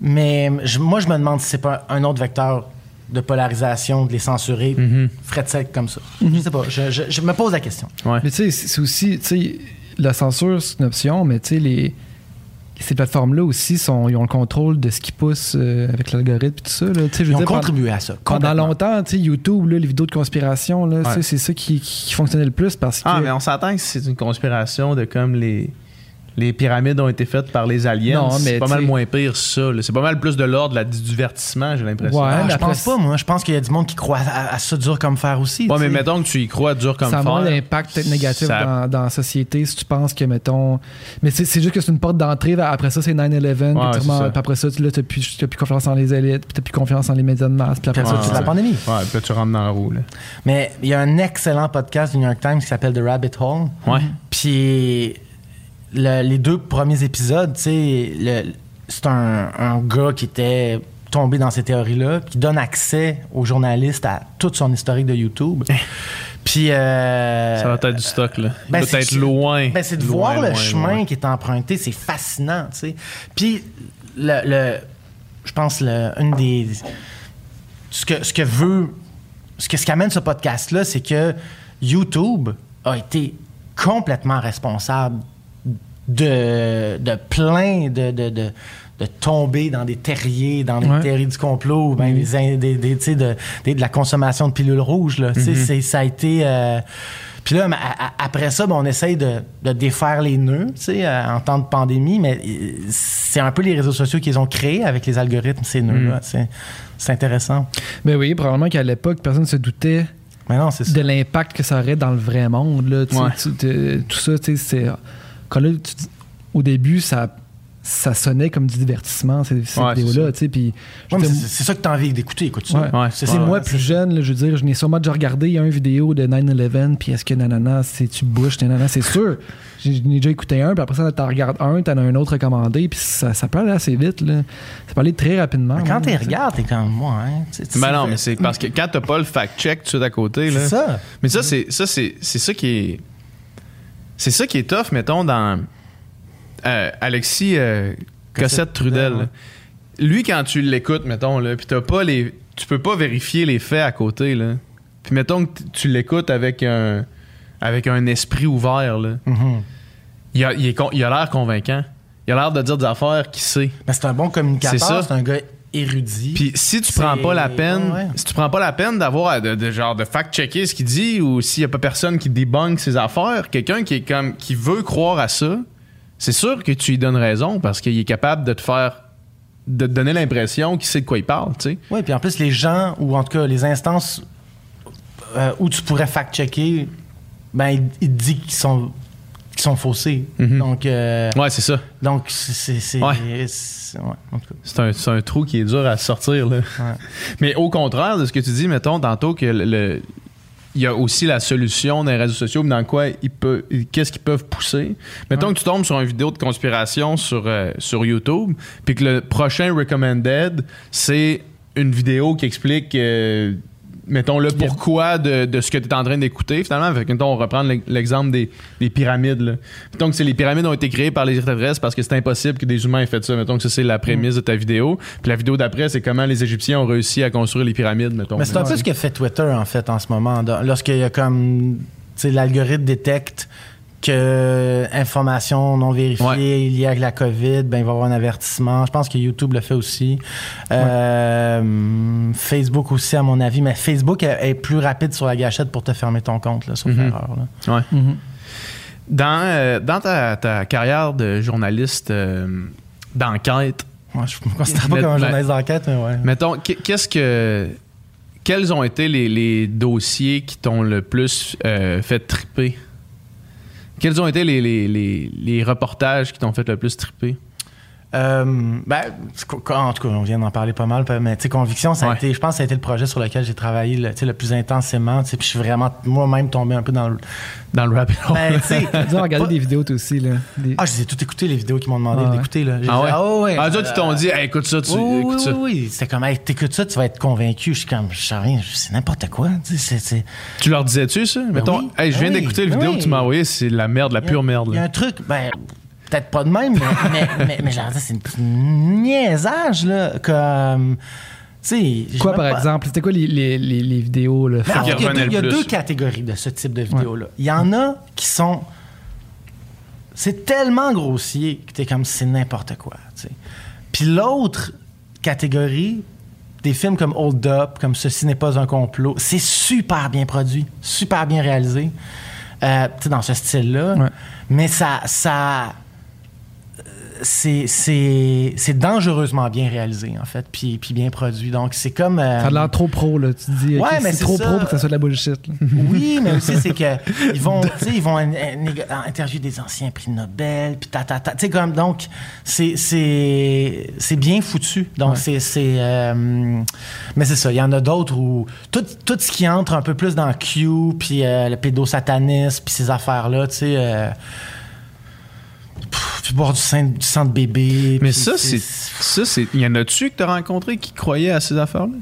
Mais je- moi, je me demande si c'est pas un autre vecteur de polarisation de les censurer,
Mhm.
frais de sec comme ça. Je sais pas, je, je- je me pose la question.
Ouais.
Mais tu sais, c'est aussi, tu sais, la censure, c'est une option, mais tu sais, les. Ces plateformes-là aussi, sont, ils ont le contrôle de ce qui pousse euh, avec l'algorithme et tout ça. Là. Veux
Ils ont
dire, pendant-
contribué à ça.
Pendant longtemps, tu sais, YouTube, là, les vidéos de conspiration,
Ouais.
c'est ça qui, qui fonctionnait le plus parce que.
Ah, mais on s'entend que c'est une conspiration de comme les. Les pyramides ont été faites par les aliens.
Non, mais
c'est pas mal moins pire, ça. là. C'est pas mal plus de l'ordre de la- du divertissement, j'ai l'impression.
Ouais.
Ah,
mais
je pense pas, moi. Je pense qu'il y a du monde qui croit à, à ça dur comme fer aussi.
Ouais, mais mettons que tu y crois dur comme
ça a moins
fer.
d'impact peut-être négatif
ça-
dans, dans la société si tu penses que, mettons. Mais c'est c'est juste que c'est une porte d'entrée. Après ça, c'est 9-11.
Ouais,
puis
ça.
après ça, tu n'as plus, t'as plus confiance en les élites. Puis tu plus confiance en les médias de masse. Puis après ça,
ça, c'est la pandémie.
Ouais, puis là, tu rentres dans la roue, là.
Mais il y a un excellent podcast du New York Times qui s'appelle The Rabbit Hole.
Ouais.
Puis le- les deux premiers épisodes, c'est un, un gars qui était tombé dans ces théories-là, qui donne accès aux journalistes à toute son historique de YouTube. Puis. euh,
Ça va être du stock, là. Il
ben,
être loin.
ben, c'est de
Loin,
voir le chemin
loin.
qui est emprunté, c'est fascinant, tu sais. Puis, le, le- je pense, le, une des. Ce que, ce que veut. Ce que ce qu'amène ce podcast-là, c'est que YouTube a été complètement responsable de, de plein de, de, de, de tomber dans des terriers, dans les
Ouais.
terriers du complot, ou ben in- des, de, des- de la consommation de pilules rouges. Là. C'est- Ça a été. euh, puis là, après ça, ben, on essaye de, de défaire les nœuds tu sais, euh, en temps de pandémie, mais euh, c'est un peu les réseaux sociaux qu'ils ont créés avec les algorithmes, ces nœuds-là. C'est- C'est intéressant.
Mais oui, probablement qu'à l'époque, personne ne se doutait
Mais non,
de l'impact que ça aurait dans le vrai monde. Là, tu
Ouais.
tu- tout ça, tu sais, c'est. Quand là, tu au début, ça, ça sonnait comme du divertissement, ces, ces
Ouais, c'est
vidéos-là. tu
c'est ça que tu as envie d'écouter, écoute ça.
Ouais.
Ça.
moi plus jeune, là, je veux dire, je n'ai sûrement déjà regardé une vidéo de 9-11, puis est-ce que nanana, c'est tu Bush, nanana, c'est sûr. J'ai j'en ai déjà écouté un, puis après ça, t'en regardes un, t'en as un autre recommandé, puis ça, ça peut aller assez vite, là. Ça peut aller très rapidement.
Mais Quand tu
tu
regardes, t'es comme moi, hein. Tu sais, tu
Ben non, mais c'est parce que quand t'as pas le fact-check tout de suite à côté, là.
C'est ça.
Mais ça, c'est ça, c'est c'est ça qui est. C'est ça qui est tough, mettons, dans euh, Alexis euh, Cossette Trudel.
ouais.
Lui, quand tu l'écoutes, mettons, là, puis t'as pas les. Tu peux pas vérifier les faits à côté, là. Puis mettons que tu l'écoutes avec un. avec un esprit ouvert, là.
Mhm.
Il a il est il a l'air convaincant. Il a l'air de dire des affaires qu'il sait.
Ben, c'est un bon communicateur,
C'est ça.
c'est un gars érudit.
Puis si tu prends pas la peine,
Ouais,
si tu prends pas la peine d'avoir de, de genre de fact-checker ce qu'il dit ou s'il y a pas personne qui débunk ses affaires, quelqu'un qui est comme qui veut croire à ça, c'est sûr que tu lui donnes raison parce qu'il est capable de te faire de te donner l'impression qu'il sait de quoi il parle, tu sais.
Oui, puis en plus, les gens, ou en tout cas les instances euh, où tu pourrais fact-checker, ben, ils te disent qu'ils sont qui sont faussés.
Mhm.
Donc, euh,
Ouais, c'est ça.
donc c'est. c'est-
Ouais.
ouais,
un, un trou qui est dur à sortir. Là. Mais au contraire de ce que tu dis, mettons tantôt que le- il y a aussi la solution dans les réseaux sociaux, dans quoi ils peuvent, qu'est-ce qu'ils peuvent pousser. Mettons que tu tombes sur une vidéo de conspiration sur, euh, sur YouTube, puis que le prochain recommended, c'est une vidéo qui explique, euh, mettons, le pourquoi de, de ce que tu es en train d'écouter. Finalement, fait que, mettons, on reprend l'ex- l'exemple des, des pyramides. Là. Mettons que les pyramides ont été créées par les extraterrestres parce que c'est impossible que des humains aient fait ça. Mettons que ça, c'est la prémisse de ta vidéo. Puis la vidéo d'après, c'est comment les Égyptiens ont réussi à construire les pyramides, mettons.
Mais c'est un peu ce que fait Twitter, en fait, en ce moment. Lorsqu'il y a comme. Tu sais, l'algorithme détecte que information non vérifiée
Ouais.
liée à la COVID, ben, il va y avoir un avertissement. Je pense que YouTube le fait aussi. Euh, Facebook aussi, à mon avis. Mais Facebook est, plus rapide sur la gâchette pour te fermer ton compte, là, sauf
Mhm.
erreur. là.
Ouais.
Mhm.
Dans, euh, dans ta, ta carrière de journaliste euh, d'enquête,
Moi, je me considère pas comme un journaliste d'enquête, mais ouais.
mettons, qu- qu'est-ce que. Quels ont été les, les dossiers qui t'ont le plus euh, fait triper? Quels ont été les, les- les- reportages qui t'ont fait le plus triper?
Euh, ben, en tout cas, on vient d'en parler pas mal, mais tu sais, Conviction, ça a
Ouais.
été, je pense que ça a été le projet sur lequel j'ai travaillé le, tu le plus intensément, tu sais, puis je suis vraiment moi-même tombé un peu dans le.
Dans le hole?
Ben, tu.
Tu regardé
pas-
des vidéos toi aussi, là. Des-
Ah, je les ai toutes écoutées, les vidéos qui m'ont demandé
Ah
d'écouter, là. J'ai
ah
dit,
ouais?
Ah ouais.
Ah, toi, ils t'ont dit, Hey, écoute ça, tu
Oui, oui,
écoutes
oui,
ça.
oui. C'était comme, hey, t'écoutes ça, tu vas être convaincu. Je suis comme, je sais rien, c'est n'importe quoi. tu
Tu leur disais-tu ça? Mettons,
oui.
hey, je viens
Ben oui.
d'écouter la
Ben
vidéo
oui.
que tu m'as envoyée, c'est la merde, la pure merde.
Il y a
là.
un truc, ben, peut-être pas de même, mais, mais, mais, mais je leur dis, c'est une petite niaisage, là. Comme. Tu sais. j'ai
Quoi, par
pas-
exemple? C'était quoi les, les, les, les vidéos, là?
Il y a, deux, y a deux catégories de ce type de vidéos-là. Il y en a qui sont. C'est tellement grossier que t'es comme c'est n'importe quoi. tu sais. Puis l'autre catégorie, des films comme Hold Up, comme Ceci n'est pas un complot, c'est super bien produit, super bien réalisé, euh, tu sais, dans ce style-là.
Ouais.
Mais ça. ça c'est, dangereusement bien réalisé, en fait, puis, puis bien produit. Donc, c'est comme. euh,
Ça a l'air trop pro, là. Tu dis,
Ouais, mais
c'est trop
ça.
pro pour que ça soit de la bullshit. là.
Oui, mais aussi, c'est que ils vont, tu sais, ils vont in- in- interviewer des anciens prix Nobel, puis ta, ta, ta. Tu sais, comme, donc, c'est, c'est, c'est bien foutu. Donc, c'est, c'est, euh, mais c'est ça. Il y en a d'autres où tout, tout ce qui entre un peu plus dans Q, puis euh, le pédosatanisme, puis ces affaires-là, tu sais, euh, pff, boire du sang, du sang de bébé.
Mais ça, c'est. Ça, c'est. Y en a-tu que t'as rencontré qui croyaient à ces affaires-là?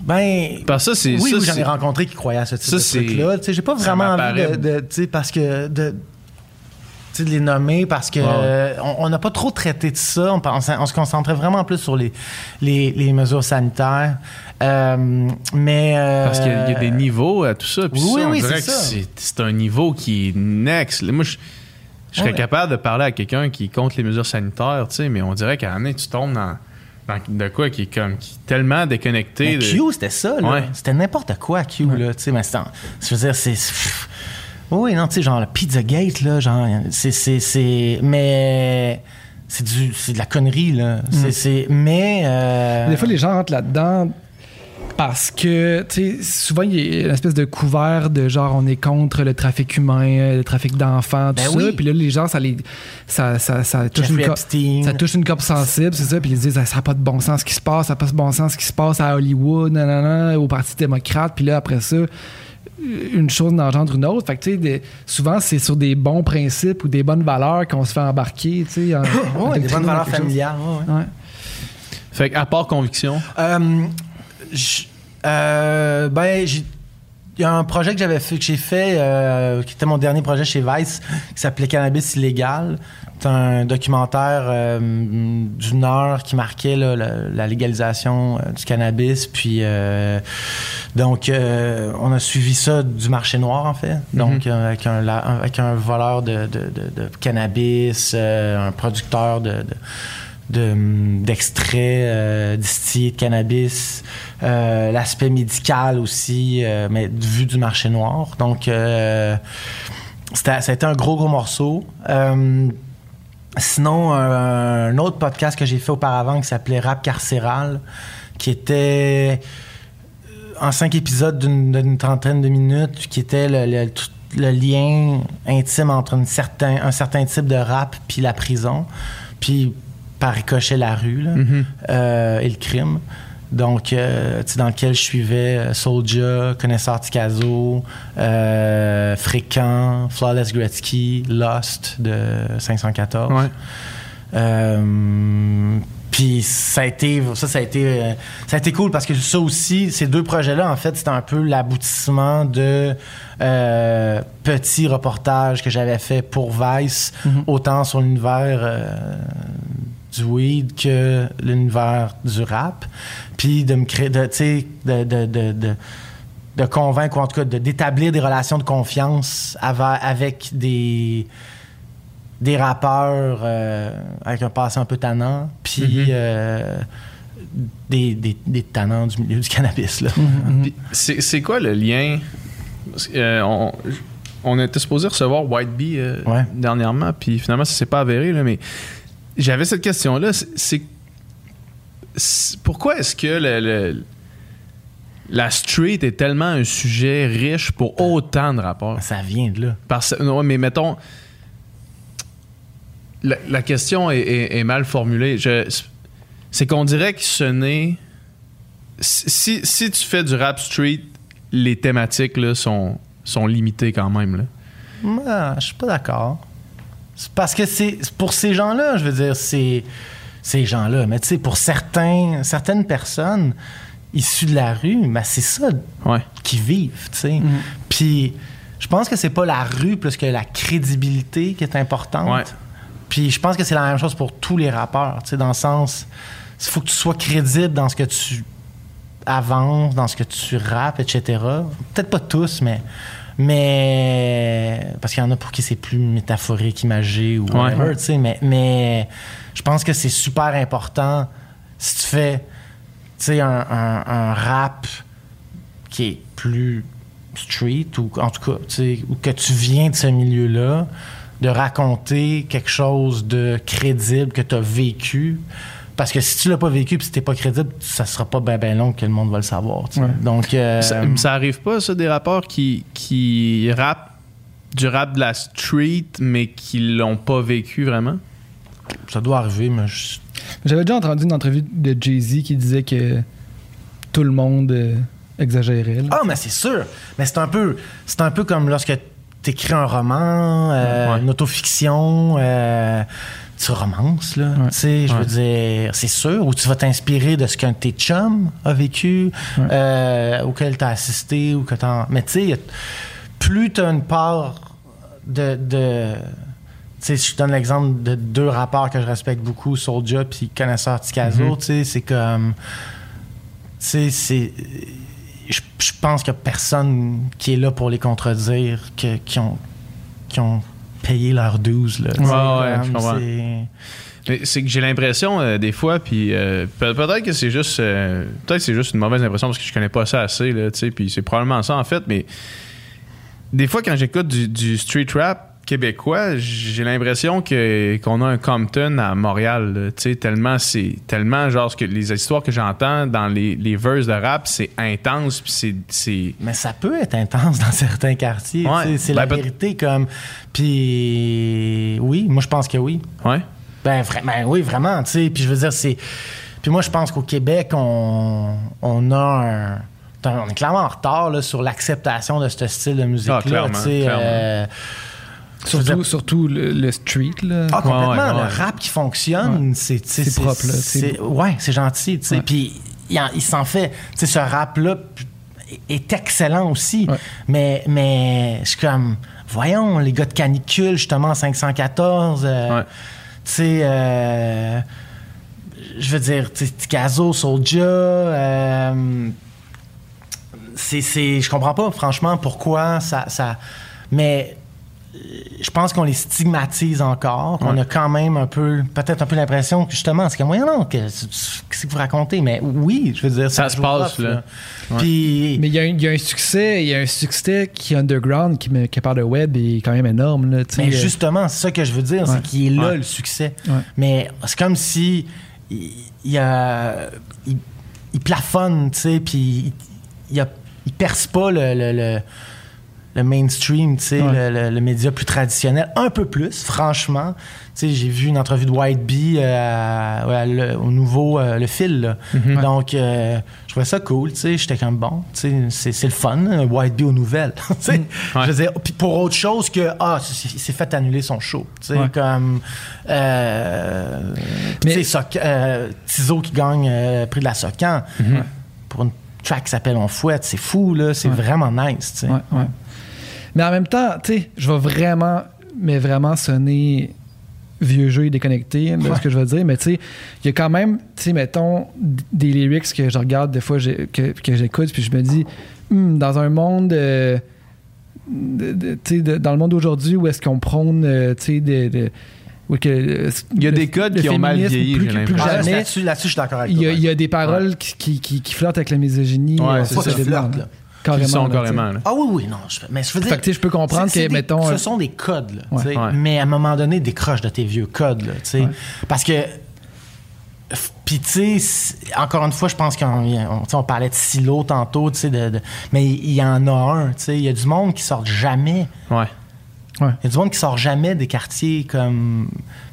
Ben,
Parce ça, c'est.
oui, oui, j'en ai rencontré qui croyaient à ce type
Ça,
de truc-là. Tu sais, J'ai pas vraiment envie de, de- tu sais, parce que de, tu sais, de les nommer parce que euh, on n'a pas trop traité de ça. On, se concentrait vraiment plus sur les, les, les mesures sanitaires. Euh, mais euh,
Parce qu'il y, a- il y a des niveaux à tout ça. Puis
Oui,
ça, on
oui,
dirait
c'est
que
ça.
c'est c'est un niveau qui est next. Moi, je, je serais
Ouais.
capable de parler à quelqu'un qui compte les mesures sanitaires, tu sais, mais on dirait qu'à un moment donné, tu tombes dans, dans de quoi qui est comme qui est tellement déconnecté.
mais
de-
Q, c'était ça. là.
Ouais.
C'était n'importe quoi, Q. Là, tu sais, mais c'est je veux dire, c'est. Oui, non, tu sais, genre le Pizzagate, là, genre, c'est. c'est- c'est- Mais. C'est du c'est de la connerie, là. C'est- C'est. Mais. euh,
Des fois, les gens rentrent là-dedans parce que, tu sais, souvent, il y a une espèce de couvert de genre, on est contre le trafic humain, euh, le trafic d'enfants, tout
Ben
ça.
oui.
Puis là, les gens, ça les. Ça, ça, ça touche une co- ça touche une corde sensible, c'est ça. Puis ils disent, ah, ça n'a pas de bon sens ce qui se passe, ça n'a pas de bon sens ce qui se passe à Hollywood, nanana, au Parti démocrate. Puis là, après ça, une chose n'engendre une autre. Fait que, tu sais, des- souvent, c'est sur des bons principes ou des bonnes valeurs qu'on se fait embarquer, tu sais. en- en
Ouais, des bonnes valeurs familiales. ouais, ouais.
Ouais.
Fait qu'à part conviction,
Euh, euh, ben, il y a un projet que j'avais fait, que j'ai fait, euh, qui était mon dernier projet chez Vice, qui s'appelait Cannabis illégal. C'est un documentaire euh, d'une heure qui marquait là, la, la légalisation euh, du cannabis. Puis, donc, on a suivi ça du marché noir, en fait. Donc, euh, avec, un, la- avec un voleur de, de- de- de cannabis, un producteur de, d'extraits euh, distillés de cannabis, euh, l'aspect médical aussi, euh, mais vu du marché noir. Donc, ça a un gros, gros morceau. Euh, sinon, un, autre podcast que j'ai fait auparavant qui s'appelait Rap Carcéral, qui était en cinq épisodes d'une, trentaine de minutes, qui était le- lien intime entre un certain type de rap puis la prison, puis par ricochet la rue là, euh, et le crime. Donc, euh, dans lequel je suivais euh, Soulja, Connaisseur Ticazo, euh, Fréquent, Flawless Gretzky, Lost de 514.
Ouais.
Euh, puis ça a été ça ça a été ça a été cool parce que ça aussi ces deux projets là en fait c'était un peu l'aboutissement de euh, petits reportages que j'avais fait pour Vice autant sur l'univers euh, du weed que l'univers du rap puis de me créer de tu sais de, de, de, de convaincre ou en tout cas de- d'établir des relations de confiance avec des des rappeurs euh, avec un passé un peu tannant, puis euh, des, des, des tannants du milieu du cannabis. Là.
Puis C'est c'est quoi le lien? Euh, on, on était supposé recevoir White Bee
Ouais.
dernièrement, puis finalement, ça s'est pas avéré, là, mais j'avais cette question-là. c'est- pourquoi est-ce que le- le- la street est tellement un sujet riche pour autant de rapports?
Ça vient de là.
Parce, non, mais mettons, la, la question est, est- est mal formulée. Je- c'est qu'on dirait que ce n'est. Si, si tu fais du rap street, les thématiques là, sont, sont limitées quand même. Là.
Moi, je suis pas d'accord. Parce que c'est pour ces gens-là, je veux dire, c'est ces gens-là. Mais tu sais, pour certains, certaines personnes issues de la rue, ben c'est ça
Ouais.
qui vivent, tu sais. Puis je pense que c'est pas la rue plus que la crédibilité qui est importante.
Ouais.
Puis je pense que c'est la même chose pour tous les rappeurs, tu sais, dans le sens, il faut que tu sois crédible dans ce que tu avances, dans ce que tu rappes, etc. Peut-être pas tous, mais mais parce qu'il y en a pour qui c'est plus métaphorique, imagé ou
Ouais.
whatever, tu sais, mais mais je pense que c'est super important si tu fais tu sais, un, un- un rap qui est plus street, ou en tout cas, tu sais, ou que tu viens de ce milieu-là, de raconter quelque chose de crédible que tu as vécu. Parce que si tu l'as pas vécu puis si t'es pas crédible, ça sera pas bien ben long que le monde va le savoir. tu sais.
Ouais.
Donc, euh,
Ça, ça arrive pas, ça, des rappeurs qui, qui rappent du rap de la street, mais qui l'ont pas vécu vraiment?
ça doit arriver, mais je-
J'avais déjà entendu une entrevue de Jay-Z qui disait que tout le monde euh, exagérait. là.
Ah, mais c'est sûr. Mais c'est un peu, c'est un peu comme lorsque tu écris un roman, euh,
Ouais.
une autofiction, euh, tu romances, là.
Ouais.
Tu sais, je
Ouais.
veux dire, c'est sûr. Ou tu vas t'inspirer de ce qu'un de tes chums a vécu,
Ouais.
euh, auquel tu as assisté, ou que t'en... Mais tu sais, plus tu as une part de... de tu sais, je te donne l'exemple de deux rappeurs que je respecte beaucoup, Soulja puis Connaisseur Ticazo, tu sais, c'est comme... Tu sais, c'est... Je, je pense qu'il n'y a personne qui est là pour les contredire, que- qui, ont, qui ont payé leur 12. Là,
Ouais, ouais,
comme c'est-
Mais c'est que j'ai l'impression euh, des fois, puis euh, pe- peut-être que c'est juste, euh, peut-être que c'est juste une mauvaise impression parce que je connais pas ça assez là, tu sais, puis c'est probablement ça en fait. Mais des fois quand j'écoute du, du street rap québécois, j'ai l'impression que qu'on a un Compton à Montréal, tu sais, tellement c'est tellement genre ce que les histoires que j'entends dans les, les verses de rap, c'est intense, puis c'est c'est
Mais ça peut être intense dans certains quartiers.
Ouais.
tu sais, C'est
Ben,
la
peut-
vérité. comme Puis oui, moi je pense que oui.
ouais.
Ben, vra- ben oui, vraiment. tu sais. Puis je veux dire, c'est. Puis moi, je pense qu'au Québec, on, on a un. On est clairement en retard là, sur l'acceptation de ce style de musique-là.
Ah, clairement,
tu sais,
clairement.
euh,
surtout
dire-
surtout le, le street. Là.
Ah, complètement.
Ouais, ouais, ouais.
Le rap qui fonctionne, c'est
C'est propre, là, c'est
c'est- Ouais, c'est gentil. tu sais.
Ouais.
Puis il, en- il s'en fait. Tu sais, ce rap-là est excellent aussi.
Ouais.
Mais, mais je suis comme, voyons, les gars de canicule, justement, 514. euh,
Ouais.
Tu sais, euh, je veux dire, Ticazo, Soulja. euh, c'est, c'est, je comprends pas, franchement, pourquoi ça. ça mais je pense qu'on les stigmatise encore, qu'on
Ouais.
a quand même un peu, peut-être un peu l'impression que justement, c'est comme, voyons, non, que- qu'est-ce que vous racontez? Mais oui, je veux dire,
Ça
c'est
se passe, là. Ouais.
Puis,
Mais il y, a un- il y a un succès, il y a un succès qui est underground, qui, me, qui part de web est quand même énorme. Là,
mais justement, c'est ça que je veux dire,
Ouais.
c'est qu'il est là
Ouais.
le succès.
Ouais.
Mais c'est comme si il, il, a- il- il plafonne, tu sais, puis il, il, a- il perce pas le, le- le- le mainstream, tu sais,
Ouais.
le, le- le média plus traditionnel, un peu plus, franchement. Tu sais, j'ai vu une entrevue de White Bee euh, ouais, le- au nouveau euh, Le Fil, là.
Mhm.
Donc, euh, je trouvais ça cool, tu sais, j'étais comme bon, tu sais, c'est, le fun, hein, White Bee aux nouvelles, tu sais.
Mhm.
Ouais.
Je veux dire, pour autre chose que, ah, il s'est fait annuler son show, tu sais, comme, tu sais, Tizo qui gagne euh, prix de la Socan,
Mhm.
pour une track qui s'appelle On Fouette, c'est fou, là, c'est vraiment nice, tu sais.
Mais en même temps, tu sais, je vais vraiment, mais vraiment sonner vieux jeu et déconnecté, de
Ouais.
ce que je veux dire. Mais tu sais, il y a quand même, tu sais, mettons, des lyrics que je regarde des fois, j'ai- que, que j'écoute, puis je me dis, Hmm, dans un monde. euh, de- dans le monde d'aujourd'hui où est-ce qu'on prône, euh, tu sais, de, de- où que, euh,
Il y a
le-
des codes qui ont mal vieilli,
plus, plus que
l'impression.
Ah,
jamais,
là-dessus, je suis d'accord avec
il y,
toi.
a, il y a des paroles qui, qui, qui, qui flirtent avec la misogynie.
Ouais,
euh,
c'est ça.
là. Carrément.
Ils sont
là,
carrément, là.
Ah oui, oui, non. Je, mais je veux dire.
Fait que, tu sais, je peux comprendre que,
des-
mettons,
Ce sont des codes, là.
Ouais.
Ouais.
Mais à un moment donné, décroche de tes vieux codes, là. tu sais.
Ouais.
Parce que. Puis, tu sais, encore une fois, je pense qu'on on, tu sais, on parlait de silo tantôt, tu sais, de, de- mais il y en a un, tu sais. Il y a du monde qui sort jamais.
Ouais.
Ouais.
Il y a du monde qui sort jamais des quartiers comme.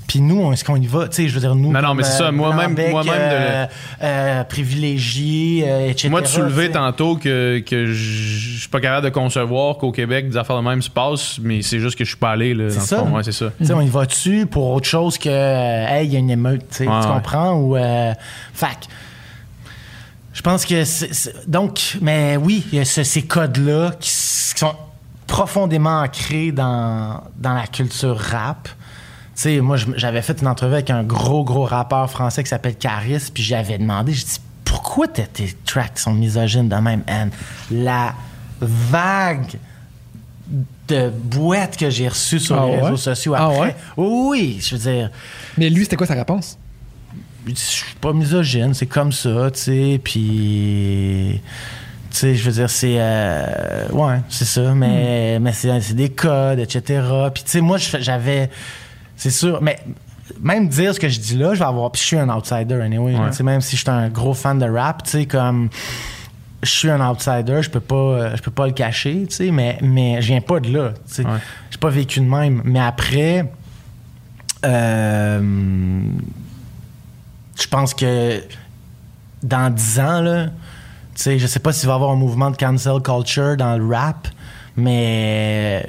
Puis nous, est-ce qu'on y va? Tu sais, je veux dire, nous.
Non, non, mais c'est ça,
euh,
moi-même- moi-même de-
euh, euh, privilégié, euh, etc.
Moi, de soulever tantôt que, que je suis pas capable de concevoir qu'au Québec, des affaires de même se passent, mais c'est juste que je suis pas allé, là, dans
ça.
Ouais, c'est ça.
Tu sais, on y va-tu pour autre chose que, hey, il y a une émeute, tu
Ouais, ouais.
comprends? Ou, fac, je pense que, donc, mais oui, il y a ce- ces codes-là qui, qui sont profondément ancrés dans, dans la culture rap. Sais, moi, je- j'avais fait une entrevue avec un gros, gros rappeur français qui s'appelle Caris, puis j'avais demandé, j'ai dit, pourquoi tes, tes tracks sont misogynes de même, Anne? La vague de boîtes que j'ai reçues sur
Ah
les
ouais?
réseaux sociaux
Ah
après.
ouais?
Oui, je veux dire,
Mais lui, c'était quoi sa réponse?
je suis pas misogyne, c'est comme ça, tu sais, puis... Tu sais, je veux dire, c'est... euh, ouais, c'est ça, mais, mais c'est des codes, etc. Puis, tu sais, moi, je- j'avais... C'est sûr, mais même dire ce que je dis là, je vais avoir... Puis je suis un outsider, anyway.
Ouais.
même si je suis un gros fan de rap, tu sais, comme... Je suis un outsider, je peux pas, euh, je peux pas le cacher, tu sais, mais, mais je viens pas de là, sais.
Ouais.
J'ai pas vécu de même. Mais après... Euh, je pense que dans 10 ans, là, tu sais, je sais pas s'il va y avoir un mouvement de cancel culture dans le rap, mais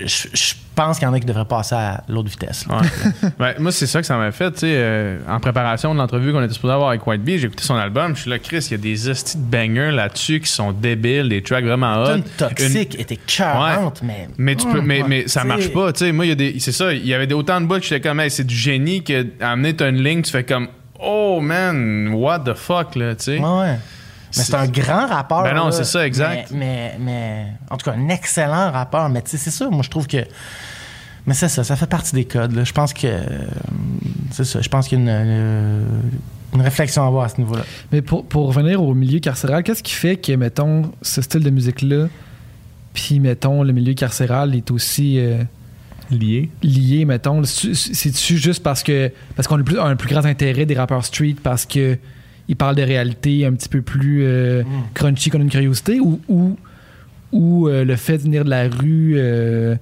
je, je pense qu'il y en a qui devraient passer à l'autre vitesse.
Ouais. Ben, moi, c'est ça que ça m'a fait. tu sais, euh, en préparation de l'entrevue qu'on était supposé avoir avec White Bee, j'ai écouté son album. Je suis là, Chris, il y a des hosties de bangers là-dessus qui sont débiles, des tracks vraiment hot.
Une toxique était cœurante, mais.
Mais tu peux, mais,
Ouais.
mais ça
T'sais,
marche pas, tu sais. Moi, il y a des, c'est ça, il y avait autant de bouts que j'étais comme, hey, c'est du génie que amener une ligne, tu fais comme, oh man, what the fuck, là, tu sais.
Ouais, ouais. Mais c'est un grand rappeur.
Ben non,
là.
c'est ça, exact.
Mais, mais, mais- en tout cas, un excellent rappeur. Mais tu sais, c'est ça, moi, je trouve que. Mais c'est ça, ça fait partie des codes. là. Je pense que. C'est ça, je pense qu'il y a une, euh, une réflexion à avoir à ce niveau-là.
Mais pour, pour revenir au milieu carcéral, qu'est-ce qui fait que, mettons, ce style de musique-là, puis, mettons, le milieu carcéral est aussi euh,
Lié.
lié, mettons? C'est- C'est-tu juste parce que parce qu'on a le plus, un plus grand intérêt des rappeurs street parce que ils parlent de réalité un petit peu plus euh, crunchy qu'on a une curiosité ou, ou, ou, euh, le fait de venir de la rue euh,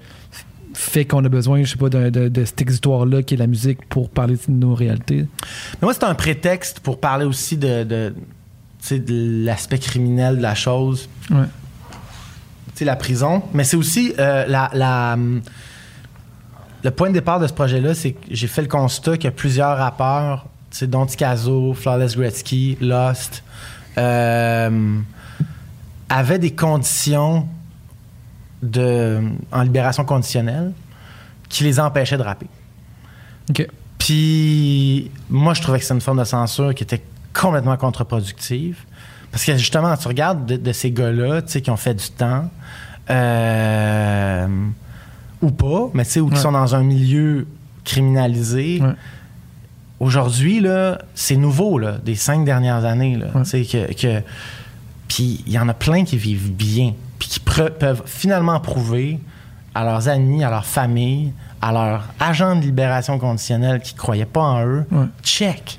fait qu'on a besoin, je sais pas, d'un- de, de cette exutoire-là qui est la musique pour parler de nos réalités?
Mais moi, c'est un prétexte pour parler aussi de, de, de l'aspect criminel de la chose.
Ouais.
tu sais, la prison. Mais c'est aussi euh, la, la, le point de départ de ce projet-là, c'est que j'ai fait le constat qu'il y a plusieurs rappeurs, sais, dont Ticazo, Flawless Gretzky, Lost, euh, avaient des conditions de, en libération conditionnelle qui les empêchaient de rapper.
OK.
Puis moi, je trouvais que c'est une forme de censure qui était complètement contre-productive. Parce que justement, tu regardes de, de ces gars-là, tu sais, qui ont fait du temps, euh, ou pas, mais tu sais, ou qui
Ouais.
sont dans un milieu criminalisé.
Ouais.
Aujourd'hui, là, c'est nouveau, là, des cinq dernières années, là.
Ouais.
Que, que- Puis il y en a plein qui vivent bien, puis qui peuvent finalement prouver à leurs amis, à leur famille, à leurs agents de libération conditionnelle qui croyaient pas en eux,
Ouais.
check.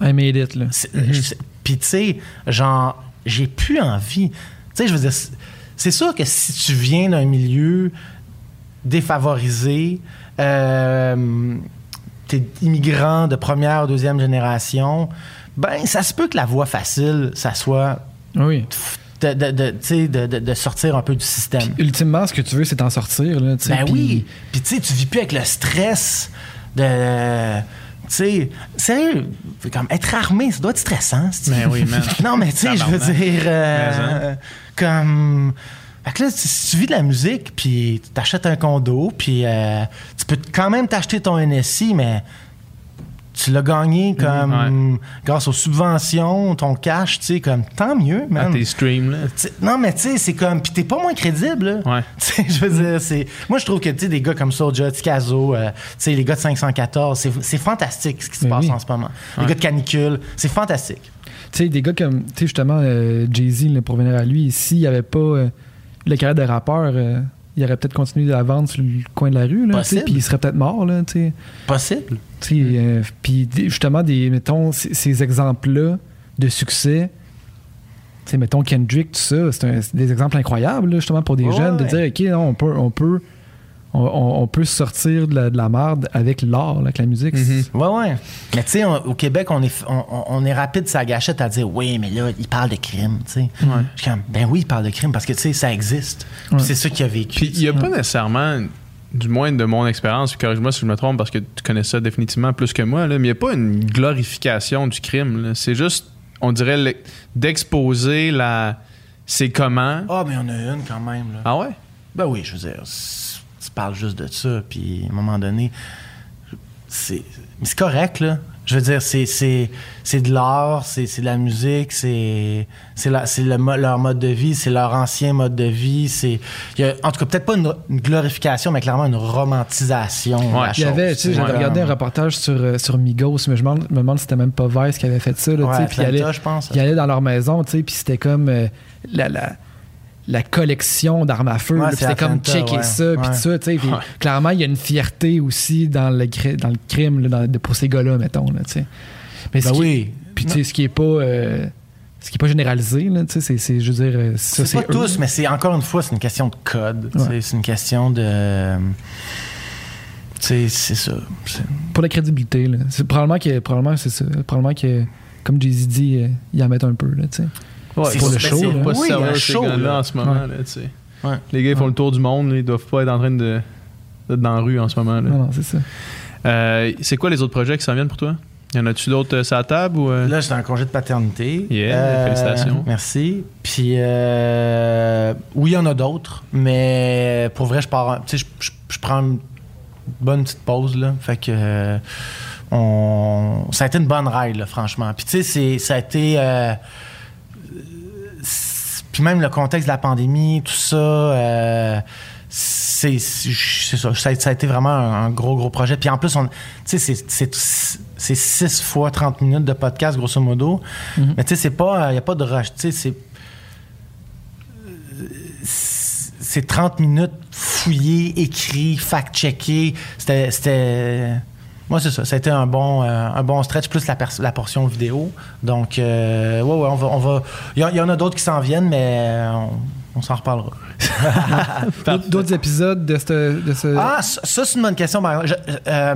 I made it, là.
C'est- je- Puis tu sais, genre, j'ai plus envie. Tu sais, je veux dire, c'est- c'est sûr que si tu viens d'un milieu défavorisé, euh, t'es immigrant de première ou deuxième génération, ben ça se peut que la voie facile, ça soit
Oui.
de, de, de, tu sais, de- de- de sortir un peu du système.
Ultimement, ce que tu veux, c'est t'en sortir. Là,
Ben oui. Puis tu sais, tu vis plus avec le stress de. Tu sais, sérieux, comme être armé, ça doit être stressant.
Ben oui, man.
non, mais tu sais, je veux dire, euh, comme. Fait que là, si tu vis de la musique, puis tu t'achètes un condo, puis euh, tu peux quand même t'acheter ton NSI, mais tu l'as gagné comme grâce aux subventions, ton cash, tu sais, comme tant mieux,
À
man.
tes streams, là.
Non, mais tu sais, c'est comme. Puis t'es pas moins crédible, là.
Ouais.
Tu sais, je veux dire, c'est. Moi, je trouve que, tu sais, des gars comme Soulja, Ticazo, euh, tu sais, les gars de 514, c'est, c'est fantastique ce qui se passe
oui.
en ce moment. Les
Ouais.
gars de Canicule, c'est fantastique.
Tu sais, des gars comme, tu sais, justement, euh, Jay-Z, pour venir à lui, s'il n'y avait pas euh, la carrière de rappeur, euh, il aurait peut-être continué à vendre sur le coin de la rue, là, puis il serait peut-être mort, là, tu sais.
Possible.
Euh, puis justement, des, mettons, ces exemples-là de succès, mettons Kendrick, tout ça, c'est des exemples incroyables, là, justement, pour des
Ouais,
jeunes, de
ouais.
dire, OK, non, on peut, on peut, on, peut sortir de la, de la merde avec l'art, avec la musique.
Mhm.
Ouais, ouais. Mais tu sais, on- au Québec, on est, on, on- est rapide sa gâchette à dire, oui, mais là, il parle de crime, tu sais.
Ouais.
Je suis comme, ben oui, il parle de crime parce que, tu sais, ça existe.
Ouais.
C'est ça qu'il a vécu.
Puis il n'y a pas nécessairement, du moins de mon expérience, corrige-moi si je me trompe parce que tu connais ça définitivement plus que moi, là, mais il n'y a pas une glorification du crime. là. C'est juste, on dirait, le- d'exposer la. C'est comment.
Ah, mais on a une quand même, là.
Ah ouais?
Ben oui, je veux dire, tu parles juste de ça, puis à un moment donné, c'est mais c'est correct, là. Je veux dire, c'est, c'est, c'est de l'art, c'est, c'est de la musique, c'est, c'est, la- c'est le mo- leur mode de vie, c'est leur ancien mode de vie. C'est, il y a, en tout cas, peut-être pas une, une glorification, mais clairement une romantisation.
Ouais.
Il y avait, tu sais, j'avais regardé un reportage sur, euh, sur Migos, mais je me demande, si c'était même pas Vice qui avait fait ça. Là,
Ouais,
tu sais, puis il allait,
je pense.
il allait dans leur maison, tu sais, puis c'était comme euh, la, la, la collection d'armes à feu.
Ouais,
c'était comme checker
ouais.
ça, puis
Ouais.
tout ça, tu sais. puis
Ouais.
Clairement, il y a une fierté aussi dans le, dans le crime là, dans- de- pour ces gars-là, mettons. Là, tu sais. Mais ce
Ben
qui-
oui.
Puis tu sais, ce qui est pas. euh, ce qui est pas généralisé, là, tu sais, c'est, c'est, je veux dire, euh, ça,
C'est pas
eux.
tous, mais c'est encore une fois, c'est une question de code. tu sais,
Ouais.
C'est une question de. Tu sais, c'est ça. C'est-
Pour la crédibilité, là. C'est probablement que, probablement que c'est ça. Probablement que, comme Jay-Z dit, euh, ils en mettent un peu, là, tu sais.
C'est
pour le show, là.
Pas
Oui, il y a
sérieux
un
ces
show,
gars-là
là.
en ce moment,
Ouais.
là, tu sais.
Ouais.
Les gars, ils font
Ouais.
le tour du monde, là, ils doivent pas être en train de d'être dans la rue en ce moment. là.
Non, non, c'est ça.
Euh, c'est quoi les autres projets qui s'en viennent pour toi? Y en a-tu d'autres euh, sur la table ou. euh?
Là, j'étais en congé de paternité.
Yeah, félicitations.
Merci. Puis, euh, oui, il y en a d'autres, mais pour vrai, je pars. Tu sais, je, je- je prends une bonne petite pause, là. Fait que. euh, on, ça a été une bonne ride, là, franchement. Puis, tu sais, ça a été. Puis même le contexte de la pandémie, tout ça. euh, c'est ça, ça a, été vraiment un, un gros, gros projet. Puis en plus, on, c'est- 6 fois 30 minutes de podcast, grosso modo.
Mhm.
Mais tu sais, c'est pas, il n'y a pas de rush. Tu sais, c'est. C'est 30 minutes fouillé, écrit, fact-checké. C'était. Moi, c'est ça. Ça a été un bon, euh, un bon stretch, plus la, portion vidéo. Donc, euh, ouais, ouais, on va. on va- Il y, en- il y en a d'autres qui s'en viennent, mais euh, on, on s'en reparlera.
D'autres- épisodes de ce. De ce...
Ah, ça, c'est une bonne question. par exemple. Je- euh,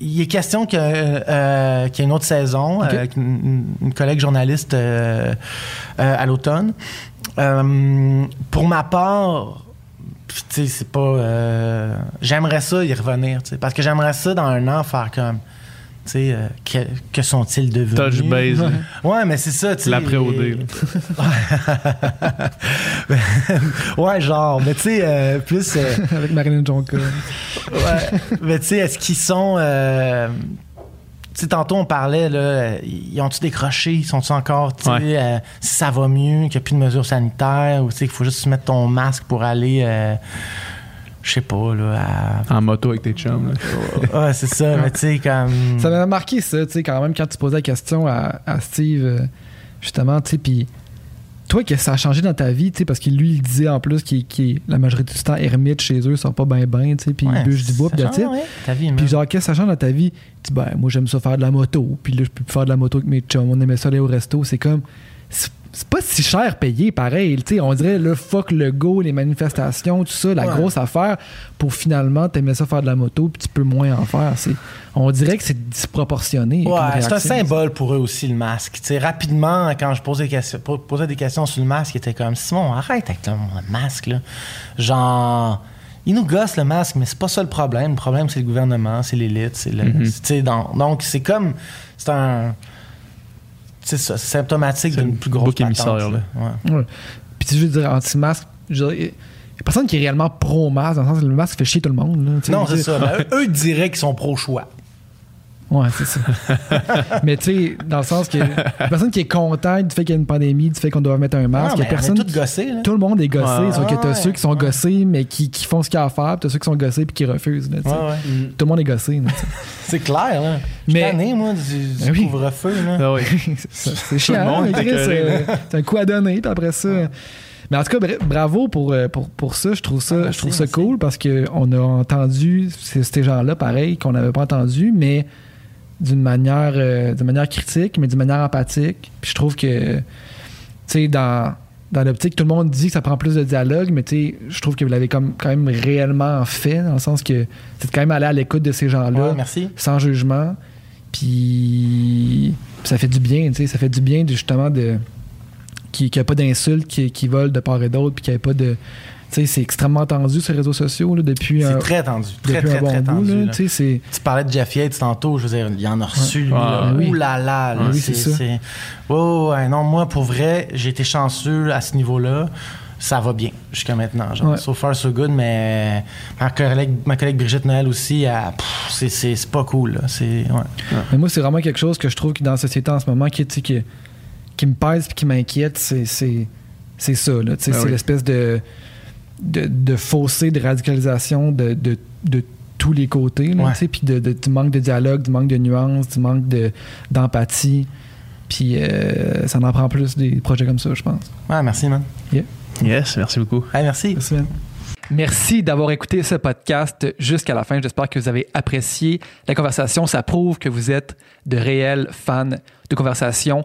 il est question que, euh, qu'il y ait une autre saison avec une, une collègue journaliste euh, euh, à l'automne. Euh, pour ma part, c'est pas. euh, j'aimerais ça y revenir, tu sais, parce que j'aimerais ça dans un an faire comme. Tu sais, euh, que, que sont-ils devenus?
Touch base.
Ouais, mais c'est ça, tu sais.
L'après-OD.
ouais, genre, mais tu sais, euh, plus. euh,
Avec Marilyn Jonka.
Ouais. Mais tu sais, est-ce qu'ils sont. Tu sais, tantôt, on parlait, là, ils ont-tu décroché? Ils sont-ils encore, tu sais,
Ouais.
euh, si ça va mieux, qu'il n'y a plus de mesures sanitaires, ou tu sais, qu'il faut juste mettre ton masque pour aller, euh, je sais pas, là,
En moto avec tes chums. là.
Ouais, c'est ça, mais tu sais, comme...
Ça m'a marqué ça, tu sais, quand même, quand tu posais la question à, à Steve, euh, justement, tu sais, puis toi, qu'est-ce que ça a changé dans ta vie, tu sais, parce que lui, il disait en plus qu'il qu'il- la majorité du temps, ermite chez eux, ils sont pas ben ben, tu sais, puis
Ouais,
ils bûchent du bois, puis
ouais, ta vie,
Puis genre, qu'est-ce que ça change dans ta vie? Tu dis, ben, moi, j'aime ça faire de la moto, puis là, je peux plus faire de la moto avec mes chums, on aimait ça aller au resto, c'est comme, c'est c'est pas si cher payé, pareil. On dirait le fuck le go, les manifestations, tout ça, la
Ouais.
grosse affaire, pour finalement t'aimer ça faire de la moto, puis tu peux moins en faire. C'est, on dirait que c'est disproportionné.
Ouais, c'est un symbole pour eux aussi, le masque. Rapidement, quand je posais des, questions, posais des questions sur le masque, ils étaient comme Simon, arrête avec le masque, là. Genre. Il nous gosse le masque, mais c'est pas ça le problème. Le problème, c'est le gouvernement, c'est l'élite, c'est le.
Mhm.
dans- donc, c'est comme. C'est un. C'est ça, c'est symptomatique d'une plus grosse patente,
émissaire, là.
Ouais.
Ouais. Puis tu veux dire anti-masque, je dirais, il y a personne qui est réellement pro-masque, dans le sens que le masque fait chier tout le monde. là.
Non, c'est ça. Ben, eux, eux diraient qu'ils sont pro-choix.
Ouais, c'est ça. mais tu sais, dans le sens que personne qui est content du fait qu'il y a une pandémie, du fait qu'on doit mettre un masque,
Non,
il y a personne.
tous gossés, là.
Tout le monde est gossé,
Ouais.
sauf que t'as
Ouais,
ceux qui sont
ouais.
gossés, mais qui, qui font ce qu'il y a à faire, puis t'as ceux qui sont gossés puis qui refusent. là.
Ouais, ouais.
Tout le monde est gossé.
C'est clair, là. Je
Mais-
suis tanné, moi, du, du
Ben oui.
couvre-feu, là.
Ah oui.
c'est c'est chiant.
monde
hein, euh, c'est un coup à donner, puis après ça. Mais en tout cas, bra- bravo pour, euh, pour, pour ça. Je trouve ça,
Ah, merci,
je trouve ça
merci.
cool parce qu'on a entendu ces, ces gens-là, pareil, qu'on n'avait pas entendu, mais d'une manière, euh, d'une manière critique, mais d'une manière empathique. Puis je trouve que, tu sais, dans, dans l'optique, tout le monde dit que ça prend plus de dialogue, mais tu sais, je trouve que vous l'avez comme, quand même réellement fait, dans le sens que c'est quand même aller à l'écoute de ces gens-là
Ouais, merci.
sans jugement. Puis ça fait du bien, tu sais, ça fait du bien de, justement de qu'il n'y ait pas d'insultes qui, qui volent de part et d'autre, puis qu'il n'y ait pas de. Tu sais, c'est extrêmement tendu les réseaux sociaux là, depuis, un,
C'est très tendu. Très,
depuis
très,
un bon
très
bout.
tendu.
là,
là.
tu sais, c'est.
Tu parlais de Jeff Yates tantôt, je veux dire, il y en a reçu.
Ouais,
oui.
Ouh là là, là,
Ouais, oui, c'est ça.
Ouais, ouais, ouais. non, moi, pour vrai, j'ai été chanceux à ce niveau-là. Ça va bien jusqu'à maintenant. Genre,
Ouais.
So far, so good, mais ma collègue, ma collègue Brigitte Noël aussi, c'est- pas cool. là. C'est, ouais.
Mais moi, c'est vraiment quelque chose que je trouve que dans la société en ce moment qui, qui, qui me pèse et qui m'inquiète, c'est, c'est, c'est ça.
Ah
c'est
oui.
l'espèce de, de, de fossé de radicalisation de, de, de tous les côtés. Là,
Ouais.
Puis de, de- du manque de dialogue, du manque de nuances, du manque de, d'empathie. Puis euh, ça en prend plus des projets comme ça, je pense.
Ouais, merci, man.
Yes, merci beaucoup.
Merci.
Merci, man. Merci d'avoir écouté ce podcast jusqu'à la fin. J'espère que vous avez apprécié la conversation. Ça prouve que vous êtes de réels fans de conversation